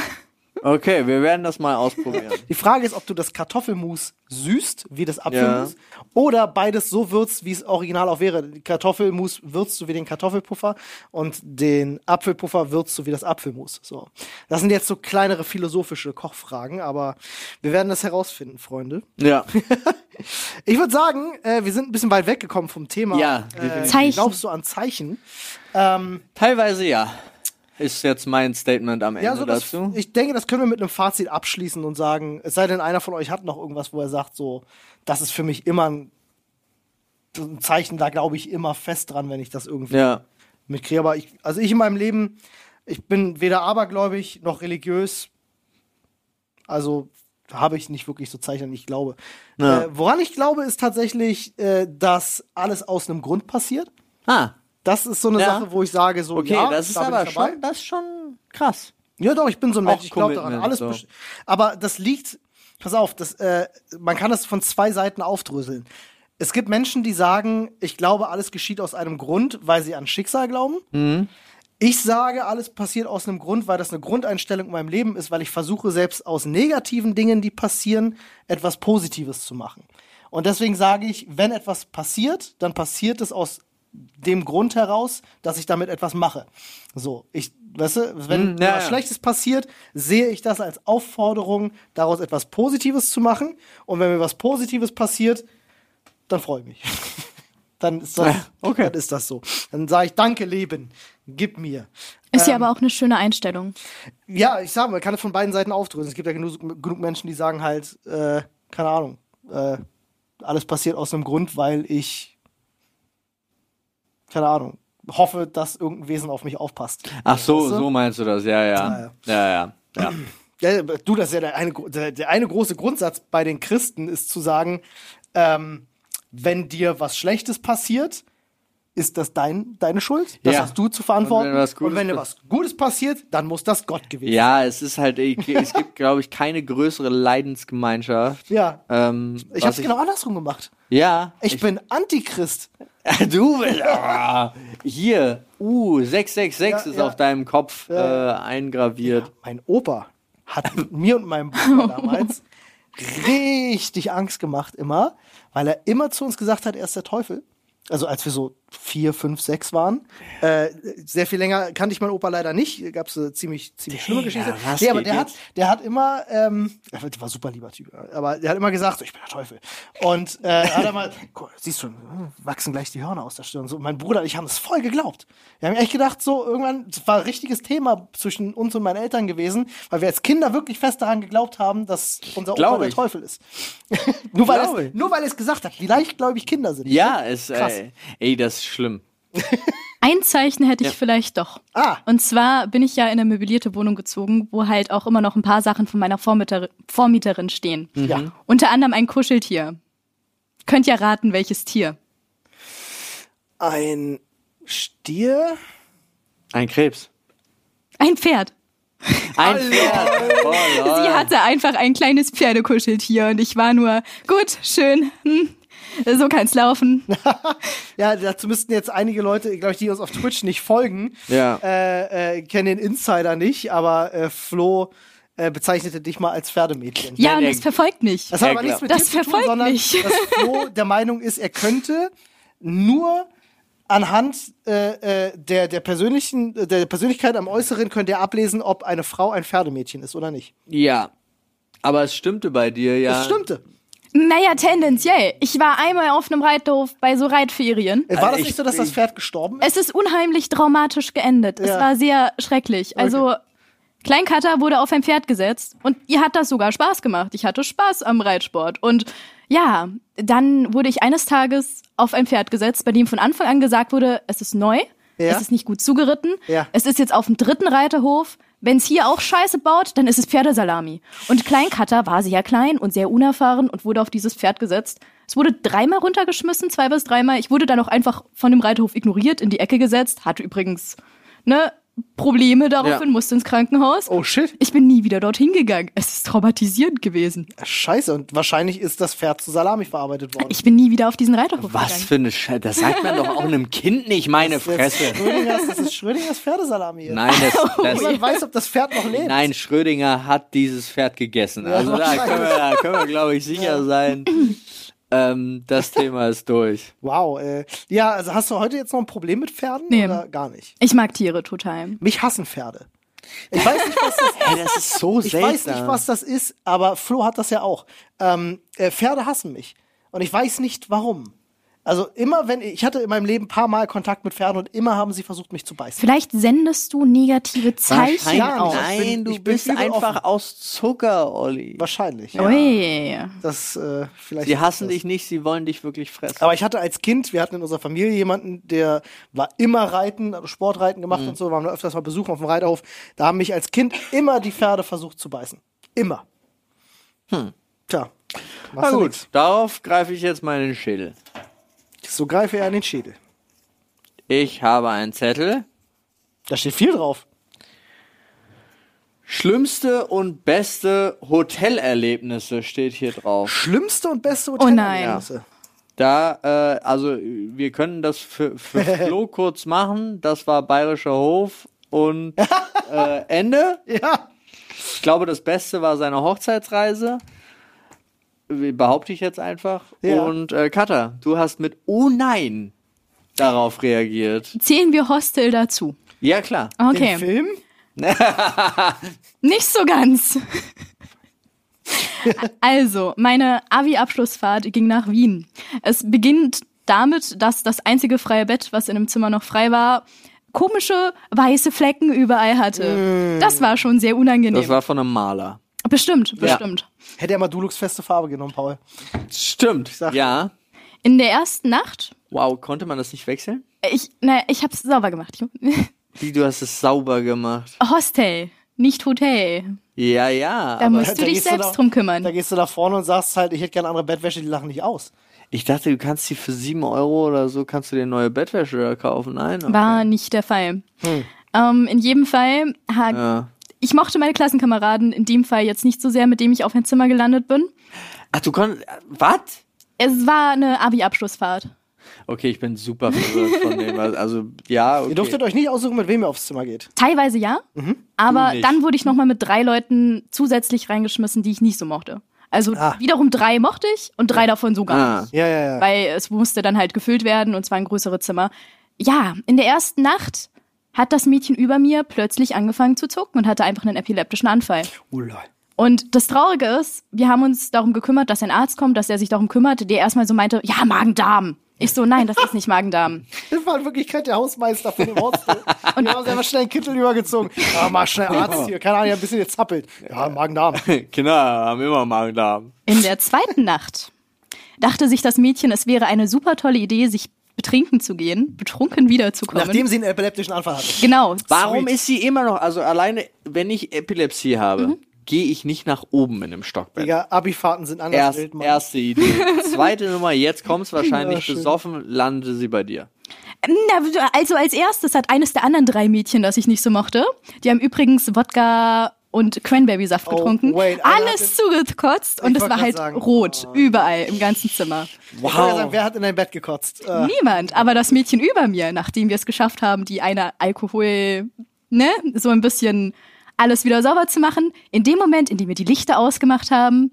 Okay, wir werden das mal ausprobieren. Die Frage ist, ob du das Kartoffelmus süßt, wie das Apfelmus, oder beides so würzt, wie es original auch wäre. Kartoffelmus würzt du wie den Kartoffelpuffer und den Apfelpuffer würzt du wie das Apfelmus. So. Das sind jetzt so kleinere philosophische Kochfragen, aber wir werden das herausfinden, Freunde. ja. Ich würde sagen, äh, wir sind ein bisschen weit weggekommen vom Thema. Ja, äh, definitiv. Zeichen. Glaubst du an Zeichen? Ähm, Teilweise ja. Ist jetzt mein Statement am Ende Ja, so das, dazu. ich denke, das können wir mit einem Fazit abschließen und sagen, es sei denn, einer von euch hat noch irgendwas, wo er sagt, so, das ist für mich immer ein, ein Zeichen, da glaube ich immer fest dran, wenn ich das irgendwie Ja. mitkriege. Aber ich, also ich in meinem Leben, ich bin weder abergläubig noch religiös. Also habe ich nicht wirklich so Zeichen, ich glaube. Ja. Äh, woran ich glaube, ist tatsächlich, äh, dass alles aus einem Grund passiert. Ah, Das ist so eine Ja. Sache, wo ich sage, so, Okay, ja, das ist da aber schon, das ist schon krass. Ja, doch, ich bin so ein Mensch, ich glaube daran. Alles so. Aber das liegt, pass auf, das, äh, man kann das von zwei Seiten aufdröseln. Es gibt Menschen, die sagen, ich glaube, alles geschieht aus einem Grund, weil sie an Schicksal glauben. Mhm. Ich sage, alles passiert aus einem Grund, weil das eine Grundeinstellung in meinem Leben ist, weil ich versuche, selbst aus negativen Dingen, die passieren, etwas Positives zu machen. Und deswegen sage ich, wenn etwas passiert, dann passiert es aus dem Grund heraus, dass ich damit etwas mache. So, ich, weißt du, wenn Hm, mir ja, was ja. Schlechtes passiert, sehe ich das als Aufforderung, daraus etwas Positives zu machen. Und wenn mir was Positives passiert, dann freue ich mich. dann ist das, Ja, okay. dann ist das so. Dann sage ich, danke Leben, gib mir. Ist Ähm, ja aber auch eine schöne Einstellung. Ja, ich sag mal, man kann es von beiden Seiten aufdröseln. Es gibt ja genug, genug Menschen, die sagen halt, äh, keine Ahnung, äh, alles passiert aus einem Grund, weil ich, keine Ahnung, hoffe, dass irgendein Wesen auf mich aufpasst. Ach so, Weißt du? so meinst du das, ja, ja. Ja, Ja, ja. ja. Du, das ist ja der eine, der, der eine große Grundsatz bei den Christen ist zu sagen, ähm, wenn dir was Schlechtes passiert, ist das dein, deine Schuld. Das Ja. hast du zu verantworten. Und wenn Und wenn dir was Gutes passiert, dann muss das Gott gewesen Ja, es ist halt, ich- es gibt, glaube ich, keine größere Leidensgemeinschaft. sein. Ja. Ähm, Ich was hab's genau andersrum gemacht. Ja. Ich, bin Antichrist. du bist, ah, hier, uh, 666 Ja, ist ja. auf deinem Kopf äh, eingraviert. Mein Opa hat mir und meinem Bruder damals richtig Angst gemacht immer, weil er immer zu uns gesagt hat, er ist der Teufel. Also als wir so vier, fünf, sechs waren. Äh, sehr viel länger kannte ich meinen Opa leider nicht. Gab es eine ziemlich, ziemlich schlimme Geschichte. Nee, aber der hat, der hat immer, ähm, er war super lieber Typ, aber der hat immer gesagt, so, ich bin der Teufel. Und äh, hat er mal, siehst du, wachsen gleich die Hörner aus der Stirn. So, mein Bruder und ich haben das voll geglaubt. Wir haben echt gedacht, so irgendwann, es war ein richtiges Thema zwischen uns und meinen Eltern gewesen, weil wir als Kinder wirklich fest daran geglaubt haben, dass unser Opa der ich. Teufel ist. nur, weil es, ich. nur weil er es gesagt hat, wie leichtgläubig Kinder sind. Ja, es, Krass. ey, ey, das ist schlimm. Ein Zeichen hätte ich Ja. vielleicht doch. Ah. Und zwar bin ich ja in eine möblierte Wohnung gezogen, wo halt auch immer noch ein paar Sachen von meiner Vormieter Vormieterin stehen. Ja. Unter anderem ein Kuscheltier. Könnt ihr raten, welches Tier? Ein Stier? Ein Krebs. Ein Pferd. Ein Pferd. Oh, Sie hatte einfach ein kleines Pferdekuscheltier und ich war nur, gut, schön, hm, so kann's laufen. Ja, dazu müssten jetzt einige Leute, glaube ich, die uns auf Twitch nicht folgen, Ja. äh, äh, kennen den Insider nicht, aber äh, Flo äh, bezeichnete dich mal als Pferdemädchen. Ja, und das verfolgt mich. Das hat Ja, aber nichts mit Das dir zu tun, verfolgt sondern mich. dass Flo der Meinung ist, er könnte nur anhand äh, äh, der, der persönlichen, der Persönlichkeit am Äußeren könnte er ablesen, ob eine Frau ein Pferdemädchen ist oder nicht. Ja. Aber es stimmte bei dir, ja. Das stimmte. Naja, tendenziell. Ich war einmal auf einem Reithof bei so Reitferien. Äh, War Also das ich- nicht so, dass das Pferd gestorben ist? Es ist unheimlich traumatisch geendet. Es Ja. war sehr schrecklich. Also, Kleinkater wurde auf ein Pferd gesetzt und ihr hat das sogar Spaß gemacht. Ich hatte Spaß am Reitsport. Und ja, dann wurde ich eines Tages auf ein Pferd gesetzt, bei dem von Anfang an gesagt wurde, es ist neu, Ja. es ist nicht gut zugeritten, Ja. es ist jetzt auf dem dritten Reiterhof. Wenn es hier auch Scheiße baut, dann ist es Pferdesalami. Und Kleinkatter war sehr klein und sehr unerfahren und wurde auf dieses Pferd gesetzt. Es wurde dreimal runtergeschmissen, zwei bis dreimal. Ich wurde dann auch einfach von dem Reiterhof ignoriert, in die Ecke gesetzt, hatte übrigens ne, Probleme daraufhin, Ja. musste ins Krankenhaus. Oh shit. Ich bin nie wieder dorthin gegangen. Es ist traumatisierend gewesen. Scheiße, und wahrscheinlich ist das Pferd zu Salami verarbeitet worden. Ich bin nie wieder auf diesen Reiterhof Was gegangen. für eine Scheiße. Das sagt man doch auch einem Kind nicht, meine Das Fresse. jetzt Schrödingers, das ist Schrödingers Pferdesalami. Hier. Nein, das, das, Niemand weiß, ob das Pferd noch lebt. Nein, Schrödinger hat dieses Pferd gegessen. Also da wahrscheinlich. können wir, da können wir glaube ich, sicher sein. Ähm, das Thema ist durch. Wow. Äh, ja, also hast du heute jetzt noch ein Problem mit Pferden Nee. oder gar nicht? Ich mag Tiere total. Mich hassen Pferde. Ich weiß nicht, was das ist. Ey, das ist so Ich weiß nicht, was das ist, aber Flo hat das ja auch. Ähm, äh, Pferde hassen mich. Und ich weiß nicht, warum. Also immer, wenn ich hatte in meinem Leben ein paar Mal Kontakt mit Pferden und immer haben sie versucht, mich zu beißen. Vielleicht sendest du negative Zeichen aus. Ich bin- Nein, du bist einfach offen. aus Zucker, Olli. Wahrscheinlich. Ui. Das äh, vielleicht. Sie hassen das. dich nicht, sie wollen dich wirklich fressen. Aber ich hatte als Kind, wir hatten in unserer Familie jemanden, der war immer Reiten, also Sportreiten Mhm. gemacht und so, waren wir öfters mal besuchen auf dem Reiterhof. Da haben mich als Kind immer die Pferde versucht zu beißen. Immer. Hm. Tja. Na gut, nix. darauf greife ich jetzt meinen Schädel. So greife er in den Schädel. Ich habe einen Zettel. Da steht viel drauf. Schlimmste und beste Hotelerlebnisse steht hier drauf. Schlimmste und beste Oh nein. Hotelerlebnisse. Da, äh, also wir können das für, für Flo kurz machen. Das war Bayerischer Hof und äh, Ende. Ja. Ich glaube, das Beste war seine Hochzeitsreise. Wie Behaupte ich jetzt einfach. Ja. Und äh, Katha, du hast mit Oh nein darauf reagiert. Zählen wir Hostel dazu? Ja, klar. Okay. Den Film? Nicht so ganz. also, meine Abi-Abschlussfahrt ging nach Wien. Es beginnt damit, dass das einzige freie Bett, was in dem Zimmer noch frei war, komische weiße Flecken überall hatte. Das war schon sehr unangenehm. Das war von einem Maler. Bestimmt, bestimmt. Hätte er mal Dulux feste Farbe genommen, Paul. Stimmt. sag- Ja. In der ersten Nacht, Wow, konnte man das nicht wechseln? ich, na, ich hab's sauber gemacht. Wie, du hast es sauber gemacht. Hostel, nicht Hotel. Ja, ja. Da aber musst du Da dich selbst da- drum kümmern. Da gehst du nach vorne und sagst halt, ich hätte gerne andere Bettwäsche, die lachen nicht aus. ich dachte, du kannst die für 7 Euro oder so, kannst du dir neue Bettwäsche kaufen. Nein? Okay. War nicht der Fall. Ähm, in jedem Fall, ha, Ja. Ich mochte meine Klassenkameraden in dem Fall jetzt nicht so sehr, mit dem ich auf ein Zimmer gelandet bin. Ach, du konntest. Was? Es war eine Abi-Abschlussfahrt. Okay, ich bin super verwirrt von dem. Also, ja, okay. Ihr durftet euch nicht aussuchen, mit wem ihr aufs Zimmer geht. Teilweise ja, aber Du nicht. dann wurde ich nochmal mit drei Leuten zusätzlich reingeschmissen, die ich nicht so mochte. Also Ah. wiederum drei mochte ich und drei davon so gar Ah. nicht. Ja, ja, ja. Weil es musste dann halt gefüllt werden und zwar ein größere Zimmer. Ja, in der ersten Nacht hat das Mädchen über mir plötzlich angefangen zu zucken und hatte einfach einen epileptischen Anfall. Ulala. Und das Traurige ist, wir haben uns darum gekümmert, dass ein Arzt kommt, dass er sich darum kümmert, der erstmal so meinte, ja, Magen-Darm. Ich so, nein, das ist nicht Magen-Darm. Das war in Wirklichkeit der Hausmeister von dem Hostel. Und wir haben einfach schnell einen Kittel übergezogen. Ja, mal schnell Arzt hier. Keine Ahnung, der ein bisschen gezappelt. Ja, Magen-Darm. Kinder haben immer Magen-Darm. In der zweiten Nacht dachte sich das Mädchen, es wäre eine super tolle Idee, sich betrinken zu gehen, betrunken wiederzukommen. Nachdem sie einen epileptischen Anfall hatte. genau. Warum Sweet. ist sie immer noch, also alleine, wenn ich Epilepsie habe, gehe ich nicht nach oben in dem Stockbett. Digga, Abi-Fahrten sind anders Erst, wild, Mann. erste Idee. Zweite Nummer, jetzt kommt's wahrscheinlich Ja, besoffen, landete sie bei dir. Na, also als erstes hat eines der anderen drei Mädchen, das ich nicht so mochte, die haben übrigens Wodka und Cranberry-Saft Oh, getrunken, wait, alles zugekotzt und es war halt sagen. rot, überall im ganzen Zimmer. Ja sagen, wer hat in dein Bett gekotzt? Äh, Niemand, aber das Mädchen über mir, nachdem wir es geschafft haben, die eine Alkohol, ne, so ein bisschen alles wieder sauber zu machen, in dem Moment, in dem wir die Lichter ausgemacht haben,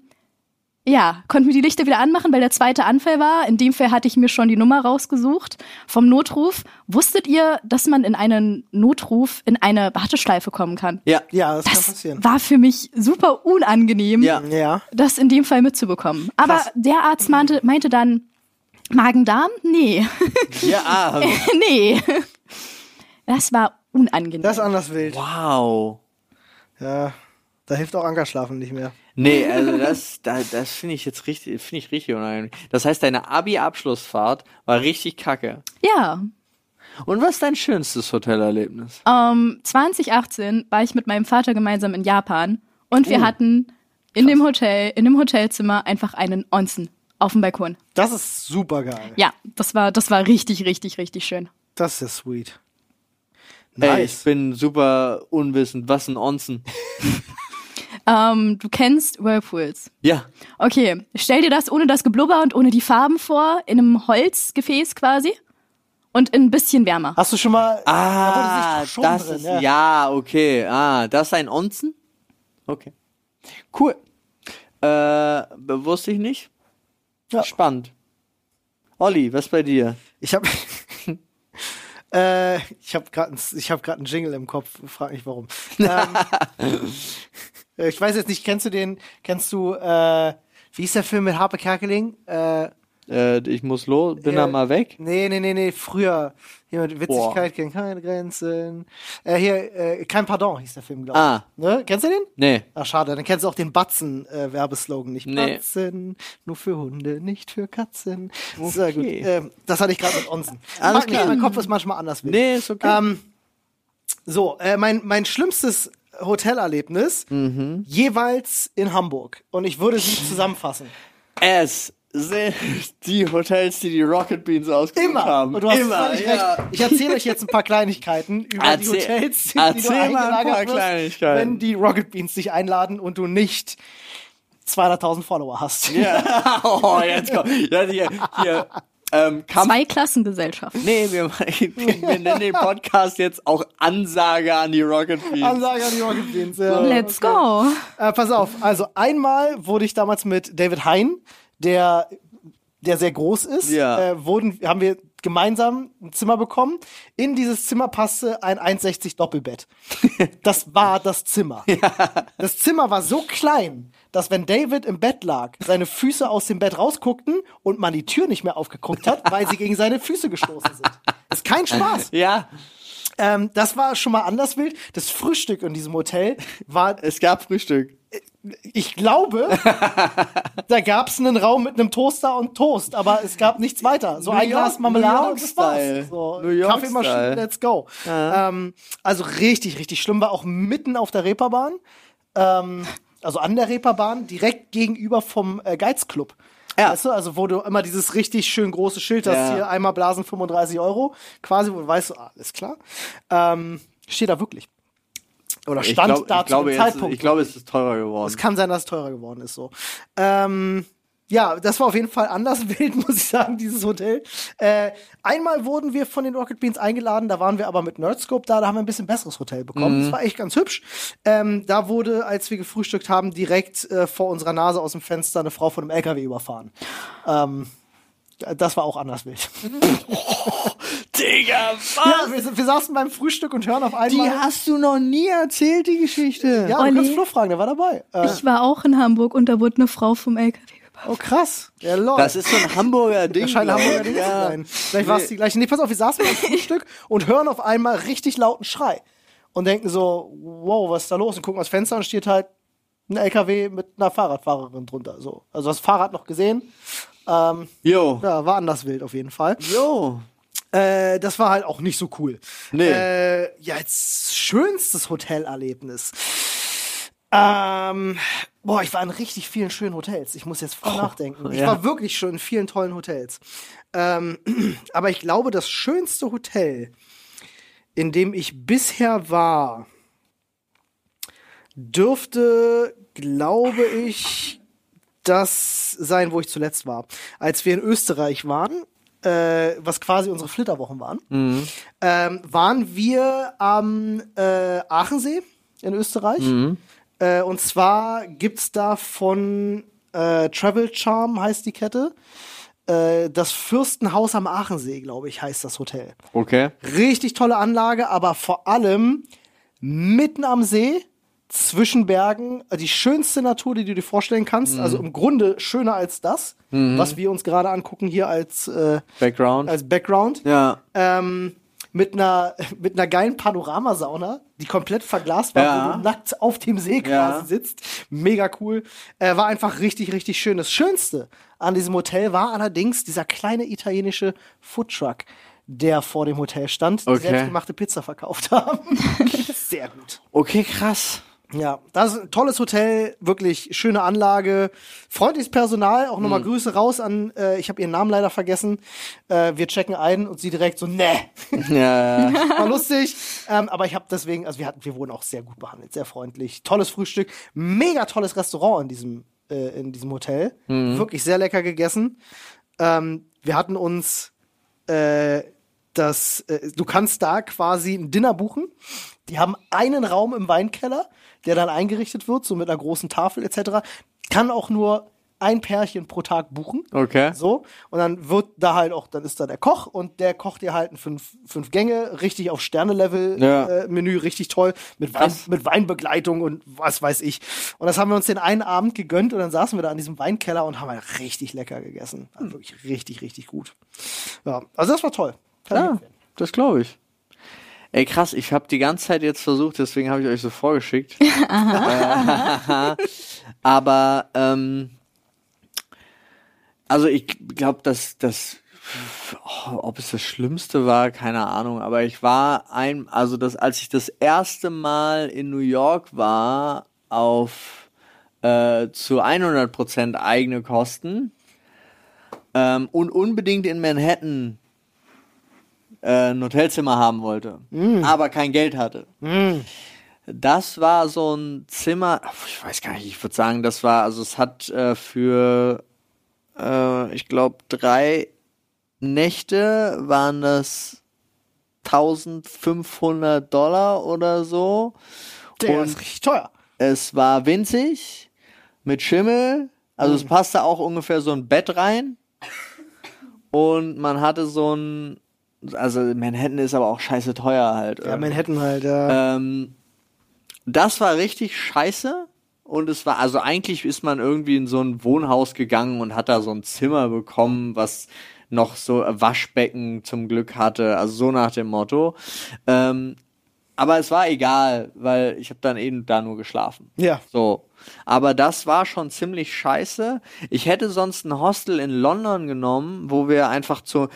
ja, konnten wir die Lichter wieder anmachen, weil der zweite Anfall war. In dem Fall hatte ich mir schon die Nummer rausgesucht vom Notruf. Wusstet ihr, dass man in einen Notruf in eine Warteschleife kommen kann? Ja. ja, das, kann Das passieren. war für mich super unangenehm, Ja. Ja. das in dem Fall mitzubekommen. Aber Krass. der Arzt meinte, meinte dann, Magen-Darm? Nee. Ja, ah, nee. Das war unangenehm. Das ist anders wild. wow. Ja. Da hilft auch Ankerschlafen nicht mehr. Nee, also das, da, das finde ich jetzt richtig, finde ich richtig unangenehm. Das heißt, deine Abi-Abschlussfahrt war richtig kacke. ja. Und was ist dein schönstes Hotelerlebnis? Ähm, 2018 war ich mit meinem Vater gemeinsam in Japan und Oh. wir hatten in dem Hotel, in dem Hotelzimmer einfach einen Onsen auf dem Balkon. Das ist super geil. Ja, das war, das war richtig, richtig, richtig schön. Das ist sweet. Ey, ich Nice. bin super unwissend. Was ein Onsen? Ähm, du kennst Whirlpools. Ja. Okay, stell dir das ohne das Geblubber und ohne die Farben vor, in einem Holzgefäß quasi und ein bisschen wärmer. Hast du schon mal. Ah, da schon das drin, ist, ja. okay. Ah, das ist ein Onsen? Okay. Cool. Äh, wusste ich nicht. Ja. Spannend. Olli, was bei dir? Ich habe äh, ich habe gerade ich habe gerade einen Jingle im Kopf, frag nicht warum. ähm, äh, ich weiß jetzt nicht, kennst du den kennst du äh, wie ist der Film mit Harpe Kerkeling? Äh, Äh, ich muss los, bin da mal weg. nee, nee, nee, nee, früher hier mit Witzigkeit kennt keine Grenzen. Äh, hier äh, kein Pardon hieß der Film, glaube ich. Ah. Ne? Kennst du den? Nee. Ach, schade, dann kennst du auch den Batzen-Werbeslogan. nicht Nee. Batzen, nur für Hunde, nicht für Katzen. Sehr gut. Okay. Ähm, das hatte ich gerade mit Onsen. Alles Mag nicht, klar. Mein Kopf ist manchmal anders. wild. Nee, ist okay. Ähm, so, äh, mein, mein schlimmstes Hotelerlebnis Mhm. jeweils in Hamburg. Und ich würde sie zusammenfassen. Es sind die Hotels, die die Rocket Beans ausgesucht Immer. haben. Und du hast Immer, völlig ja. recht. Ich erzähle euch jetzt ein paar Kleinigkeiten über die Erzähl- Hotels, die erzähl du mal ein paar wirst, Kleinigkeiten. wenn die Rocket Beans dich einladen und du nicht 200.000 Follower hast. Ja, oh, jetzt kommt. Ja, hier, hier, ähm. Zwei Klassengesellschaften. Nee, wir, wir nennen den Podcast jetzt auch Ansage an die Rocket Beans. Ansage an die Rocket Beans. Ja. Let's Okay. go. Äh, pass auf, also einmal wurde ich damals mit David Hein, der, der sehr groß ist, Ja. äh, wurden, haben wir gemeinsam ein Zimmer bekommen. In dieses Zimmer passte ein 1,60 Doppelbett. Das war das Zimmer. Das Zimmer war so klein, dass wenn David im Bett lag, seine Füße aus dem Bett rausguckten und man die Tür nicht mehr aufgeguckt hat, weil sie gegen seine Füße gestoßen sind. Das ist kein Spaß. Ja, Ähm, das war schon mal anders wild. Das Frühstück in diesem Hotel war es gab Frühstück. ich glaube, da gab es einen Raum mit einem Toaster und Toast, aber es gab nichts weiter. So New ein Glas York- Marmelade New York und das war's. So, New York Kaffeemaschine, let's go. Ähm, also richtig, richtig schlimm war auch mitten auf der Reeperbahn. Ähm, also an der Reeperbahn, direkt gegenüber vom äh, Geizclub. Ja. Weißt du, also wo du immer dieses richtig schön große Schild hast, Ja. hier einmal Blasen 35 Euro, quasi, wo du weißt, ah, alles klar. Ähm, steht da wirklich. Oder Ich, stand glaub, da ich, glaube, zu dem jetzt, Zeitpunkt. ich glaube, es ist teurer geworden. Es kann sein, dass es teurer geworden ist so. Ähm, ja, das war auf jeden Fall anders wild, muss ich sagen, dieses Hotel. Äh, einmal wurden wir von den Rocket Beans eingeladen, da waren wir aber mit Nerdscope da, da haben wir ein bisschen besseres Hotel bekommen. Das war echt ganz hübsch. Ähm, da wurde, als wir gefrühstückt haben, direkt äh, vor unserer Nase aus dem Fenster eine Frau von einem LKW überfahren. Ähm, das war auch anders wild. Digga, Ja, wir, wir saßen beim Frühstück und hören auf Die einmal. hast du noch nie erzählt, die Geschichte. ja, du Olli. kannst Flo fragen, der war dabei. Äh, Ich war auch in Hamburg und da wurde eine Frau vom LKW. Oh, krass. Ja, lol. Das ist so ein Hamburger Ding. Das scheint ein Hamburger. Ding zu ja. sein. Vielleicht war es die gleiche. Nee, pass auf, wir saßen beim Frühstück und hören auf einmal richtig lauten Schrei. Und denken so, wow, was ist da los? Und gucken aus Fenster und steht halt ein LKW mit einer Fahrradfahrerin drunter. So. Also das Fahrrad noch gesehen. Ähm, Jo. ja, war anders wild auf jeden Fall. Jo. Äh, das war halt auch nicht so cool. Nee. Äh, ja, jetzt schönstes Hotelerlebnis. Ähm, boah, ich war in richtig vielen schönen Hotels. Ich muss jetzt voll nachdenken. Ich ja. war wirklich schon in vielen tollen Hotels. Ähm, aber ich glaube, das schönste Hotel, in dem ich bisher war, dürfte, glaube ich, das sein, wo ich zuletzt war. Als wir in Österreich waren, äh, was quasi unsere Flitterwochen waren, ähm, waren wir am äh, Aachensee in Österreich. Äh, und zwar gibt's da von äh, Travel Charm heißt die Kette. Äh, das Fürstenhaus am Aachensee, glaube ich, heißt das Hotel. Okay. Richtig tolle Anlage, aber vor allem mitten am See, zwischen Bergen, äh, die schönste Natur, die du dir vorstellen kannst. Also im Grunde schöner als das, was wir uns gerade angucken hier als, äh, Background. als Background. ja. Ähm, mit einer, mit einer geilen Panoramasauna, die komplett verglast war, Ja. wo du nackt auf dem See quasi Ja. sitzt. Mega cool. Äh, war einfach richtig, richtig schön. Das Schönste an diesem Hotel war allerdings dieser kleine italienische Foodtruck, der vor dem Hotel stand, die Okay. selbstgemachte Pizza verkauft haben. Sehr gut. Okay, krass. Ja, das ist ein tolles Hotel, wirklich schöne Anlage, freundliches Personal, auch Mhm. nochmal Grüße raus an, äh, ich habe ihren Namen leider vergessen, äh, wir checken ein und sie direkt so, ne, ja. war lustig, ähm, aber ich habe deswegen, also wir hatten, wir wurden auch sehr gut behandelt, sehr freundlich, tolles Frühstück, mega tolles Restaurant in diesem, äh, in diesem Hotel, Mhm. wirklich sehr lecker gegessen. Ähm, wir hatten uns äh, das, äh, du kannst da quasi ein Dinner buchen. Die haben einen Raum im Weinkeller, der dann eingerichtet wird, so mit einer großen Tafel etc. Kann auch nur ein Pärchen pro Tag buchen. Okay. So. Und dann wird da halt auch, dann ist da der Koch und der kocht dir halt ein fünf, fünf Gänge, richtig auf Sterne-Level Ja. äh, Menü, richtig toll, mit, Wein, mit Weinbegleitung und was weiß ich. Und das haben wir uns den einen Abend gegönnt und dann saßen wir da an diesem Weinkeller und haben halt richtig lecker gegessen. Also wirklich richtig, richtig gut. Ja, also das war toll. Kann Ja, das glaube ich. Ey, krass, ich habe die ganze Zeit jetzt versucht, deswegen habe ich euch so vorgeschickt. Äh, Aber, ähm, also ich glaube, dass das, oh, ob es das Schlimmste war, keine Ahnung, aber ich war ein, also das, als ich das erste Mal in New York war, auf äh, zu 100% eigene Kosten, ähm, und unbedingt in Manhattan äh, ein Hotelzimmer haben wollte, aber kein Geld hatte. Das war so ein Zimmer, ich weiß gar nicht, ich würde sagen, das war, also es hat äh, für, äh, ich glaube, drei Nächte waren das 1500 Dollar oder so. Der Und ist richtig teuer. es war winzig, mit Schimmel, also Mhm. es passte auch ungefähr so ein Bett rein. Und man hatte so ein, also Manhattan ist aber auch scheiße teuer halt. Ja, Manhattan halt, ja. Ähm, das war richtig scheiße. Und es war, also eigentlich ist man irgendwie in so ein Wohnhaus gegangen und hat da so ein Zimmer bekommen, was noch so Waschbecken zum Glück hatte. Also so nach dem Motto. Ähm, aber es war egal, weil ich habe dann eben da nur geschlafen. ja. So. Aber das war schon ziemlich scheiße. Ich hätte sonst ein Hostel in London genommen, wo wir einfach zu.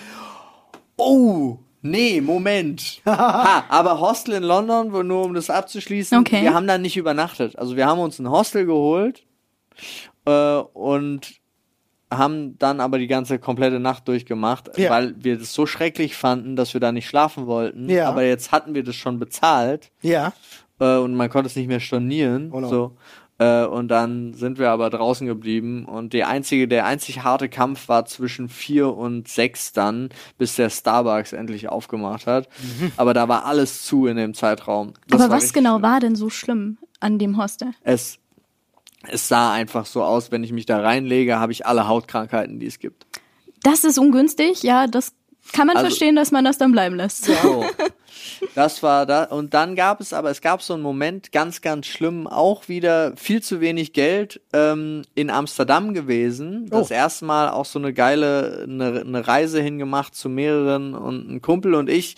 Oh! Nee, Moment. ha, aber Hostel in London, nur um das abzuschließen, Okay. wir haben da nicht übernachtet. Also wir haben uns ein Hostel geholt äh, und haben dann aber die ganze komplette Nacht durchgemacht, Ja. weil wir das so schrecklich fanden, dass wir da nicht schlafen wollten. Ja. Aber jetzt hatten wir das schon bezahlt Ja. äh, und man konnte es nicht mehr stornieren. Oh no. so. Äh, und dann sind wir aber draußen geblieben und die einzige, der einzig harte Kampf war zwischen vier und sechs dann, bis der Starbucks endlich aufgemacht hat. Mhm. Aber da war alles zu in dem Zeitraum. Das Aber was genau schlimm. war denn so schlimm an dem Hostel? Es, es sah einfach so aus, wenn ich mich da reinlege, habe ich alle Hautkrankheiten, die es gibt. Das ist ungünstig, ja, das kann man Also- verstehen, dass man das dann bleiben lässt. So. Das war da. Und dann gab es aber, es gab so einen Moment, ganz, ganz schlimm, auch wieder viel zu wenig Geld ähm, in Amsterdam gewesen. Das Oh. erste Mal auch so eine geile, eine, eine Reise hingemacht zu mehreren und ein Kumpel und ich.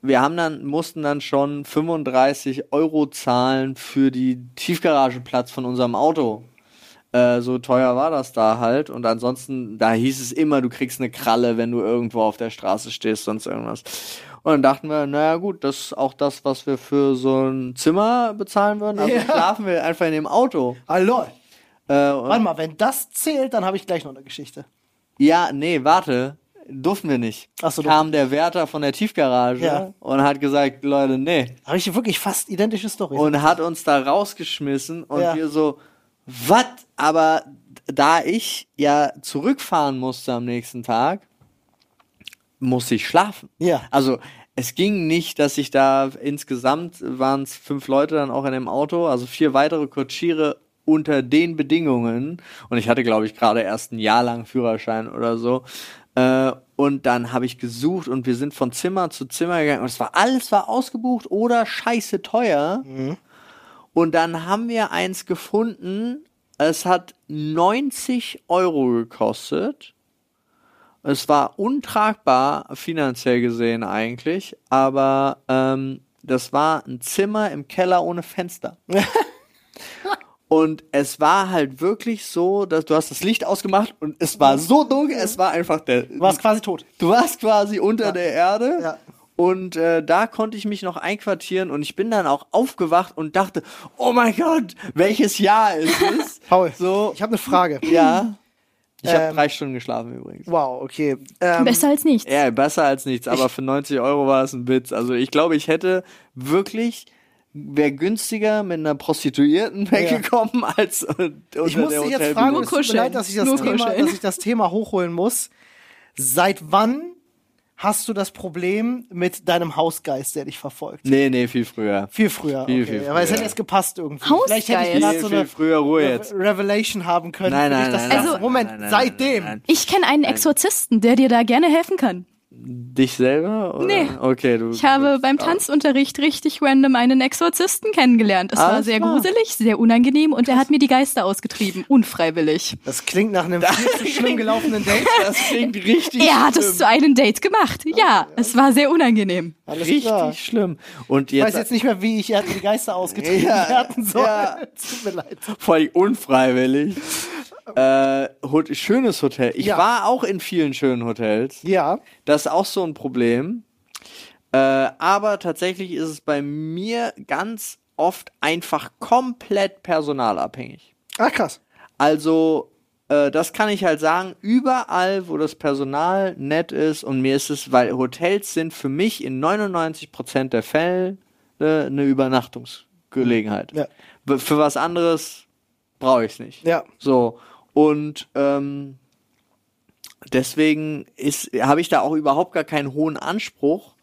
Wir haben dann, mussten dann schon 35 Euro zahlen für die Tiefgarageplatz von unserem Auto. Äh, so teuer war das da halt. Und ansonsten, da hieß es immer, du kriegst eine Kralle, wenn du irgendwo auf der Straße stehst, sonst irgendwas. Und dann dachten wir, naja gut, das ist auch das, was wir für so ein Zimmer bezahlen würden. Also Ja. schlafen wir einfach in dem Auto. Hallo. Äh, Warte mal, wenn das zählt, dann habe ich gleich noch eine Geschichte. ja, nee, warte. Durften wir nicht. Ach so, Kam der Wärter von der Tiefgarage Ja. und hat gesagt, Leute, nee. Habe ich wirklich fast identische Story. und hat uns da rausgeschmissen und Ja. wir so, was? Aber da ich ja zurückfahren musste am nächsten Tag, musste ich schlafen. Ja. Also es ging nicht, dass ich da insgesamt waren es fünf Leute dann auch in dem Auto, also vier weitere Kutschiere unter den Bedingungen. Und ich hatte, glaube ich, gerade erst ein Jahr lang Führerschein oder so. Äh, und dann habe ich gesucht und wir sind von Zimmer zu Zimmer gegangen und es war alles war ausgebucht oder scheiße teuer. Und dann haben wir eins gefunden. Es hat 90 Euro gekostet. Es war untragbar finanziell gesehen eigentlich, aber ähm, das war ein Zimmer im Keller ohne Fenster. Und es war halt wirklich so, dass du hast das Licht ausgemacht und es war so dunkel, es war einfach der. du warst quasi tot. Du warst quasi unter der Erde. Ja. Und äh, da konnte ich mich noch einquartieren und ich bin dann auch aufgewacht und dachte, oh mein Gott, welches Jahr ist es? Paul, So, ich habe eine Frage. ja. Ich habe Ähm, drei Stunden geschlafen übrigens. Wow, okay. Ähm, Besser als nichts. Ja, besser als nichts, aber für 90 Euro war es ein Witz. Also ich glaube, ich hätte wirklich, wäre günstiger mit einer Prostituierten weggekommen als äh, unter ich muss dich jetzt fragen, und es tut mir leid, dass ich, das Thema, dass ich das Thema hochholen muss. Seit wann hast du das Problem mit deinem Hausgeist, der dich verfolgt? Nee, nee, viel früher. Viel früher. Viel, okay. viel Aber es früher. hätte jetzt gepasst irgendwie. Hausgeist? Vielleicht hätte ich Viel, so viel eine früher, Ruhe Re- jetzt. Revelation haben können. Nein, nein, nein, nein, Moment, nein, nein, seitdem. nein, nein. Ich kenne einen Exorzisten, der dir da gerne helfen kann. Dich selber? Oder? Nee. Okay, du. Ich habe du- beim Tanzunterricht richtig random einen Exorzisten kennengelernt. Es war sehr klar. gruselig, sehr unangenehm und er hat mir die Geister ausgetrieben, unfreiwillig. Das klingt nach einem viel zu schlimm gelaufenen Date. Das klingt richtig Er hat schlimm. es zu einem Date gemacht. Ja, es war sehr unangenehm. Alles richtig klar. schlimm. Und Ich weiß jetzt, jetzt nicht mehr, wie ich er hat mir die Geister ausgetrieben Ja, werden soll. ja. Es Tut mir leid. voll unfreiwillig. Äh, schönes Hotel. Ich Ja. war auch in vielen schönen Hotels. Ja. Das ist auch so ein Problem. Äh, aber tatsächlich ist es bei mir ganz oft einfach komplett personalabhängig. Ah, krass. Also äh, das kann ich halt sagen, überall, wo das Personal nett ist und mir ist es, weil Hotels sind für mich in 99% der Fälle eine Übernachtungsgelegenheit. Ja. Für was anderes brauche ich es nicht. Ja. So. Und ähm, deswegen habe ich da auch überhaupt gar keinen hohen Anspruch.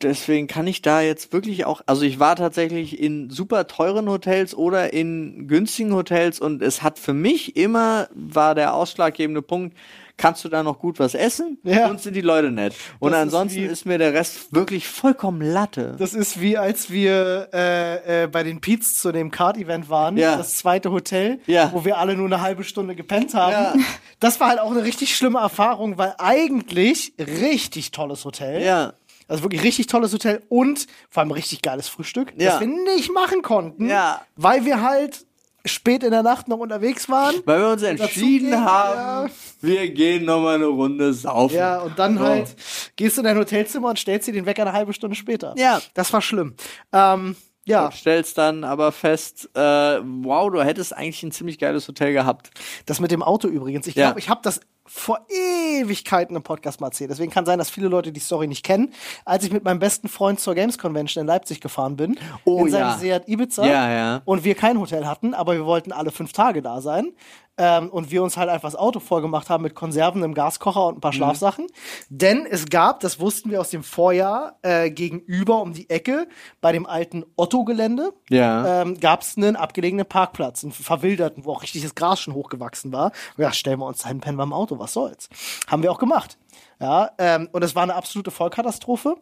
Deswegen kann ich da jetzt wirklich auch, also ich war tatsächlich in super teuren Hotels oder in günstigen Hotels und es hat für mich immer, war der ausschlaggebende Punkt, kannst du da noch gut was essen Ja. und sind die Leute nett. Und Das ist ansonsten wie- ist, mir der Rest wirklich vollkommen Latte. Das ist wie als wir äh, äh, bei den Peets zu dem Card-Event waren, Ja. das zweite Hotel, Ja. wo wir alle nur eine halbe Stunde gepennt haben. Ja. Das war halt auch eine richtig schlimme Erfahrung, weil eigentlich richtig tolles Hotel. Ja. Also wirklich richtig tolles Hotel und vor allem richtig geiles Frühstück, Ja. das wir nicht machen konnten, Ja. weil wir halt spät in der Nacht noch unterwegs waren. Weil wir uns entschieden gehen, haben, ja. wir gehen noch mal eine Runde saufen. Ja, und dann So. halt gehst du in dein Hotelzimmer und stellst dir den Wecker eine halbe Stunde später. Ja. Das war schlimm. Ähm, ja, Und stellst dann aber fest, äh, wow, du hättest eigentlich ein ziemlich geiles Hotel gehabt. das mit dem Auto übrigens. Ich Ja. glaube, ich habe das vor Ewigkeiten im Podcast mal erzählt. Deswegen kann sein, dass viele Leute die Story nicht kennen. Als ich mit meinem besten Freund zur Games Convention in Leipzig gefahren bin, Oh, in seinem ja. Seat Ibiza, Ja, ja. und wir kein Hotel hatten, aber wir wollten alle fünf Tage da sein. Ähm, und wir uns halt einfach das Auto vollgemacht haben mit Konserven, einem Gaskocher und ein Mhm. paar Schlafsachen. Denn es gab, das wussten wir aus dem Vorjahr, äh, gegenüber um die Ecke bei dem alten Otto-Gelände, Ja. ähm, gab es einen abgelegenen Parkplatz, einen verwilderten, wo auch richtig das Gras schon hochgewachsen war. Und ja, stellen wir uns dahin, pennen wir im Auto, was soll's. Haben wir auch gemacht. Ja, ähm, und es war eine absolute Vollkatastrophe.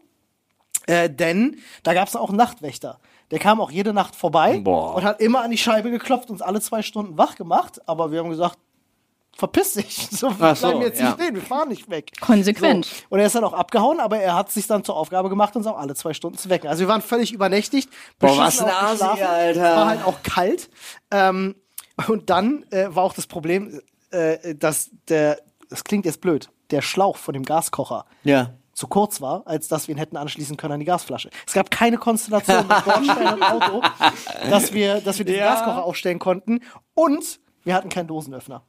Äh, denn da gab es auch einen Nachtwächter. Der kam auch jede Nacht vorbei Boah. und hat immer an die Scheibe geklopft, uns alle zwei Stunden wach gemacht. Aber wir haben gesagt, verpiss dich. So, wir so, bleiben jetzt ja. nicht stehen, wir fahren nicht weg. Konsequent. So. Und er ist dann auch abgehauen, aber er hat sich dann zur Aufgabe gemacht, uns auch alle zwei Stunden zu wecken. Also wir waren völlig übernächtigt. Boah, was ein Asi. Alter. Es war halt auch kalt. Ähm, und dann äh, war auch das Problem, äh, dass der, das klingt jetzt blöd, der Schlauch von dem Gaskocher Ja. zu kurz war, als dass wir ihn hätten anschließen können an die Gasflasche. Es gab keine Konstellation mit Bordstein und Auto, dass wir, dass wir diesen Ja. Gaskocher aufstellen konnten. Und wir hatten keinen Dosenöffner.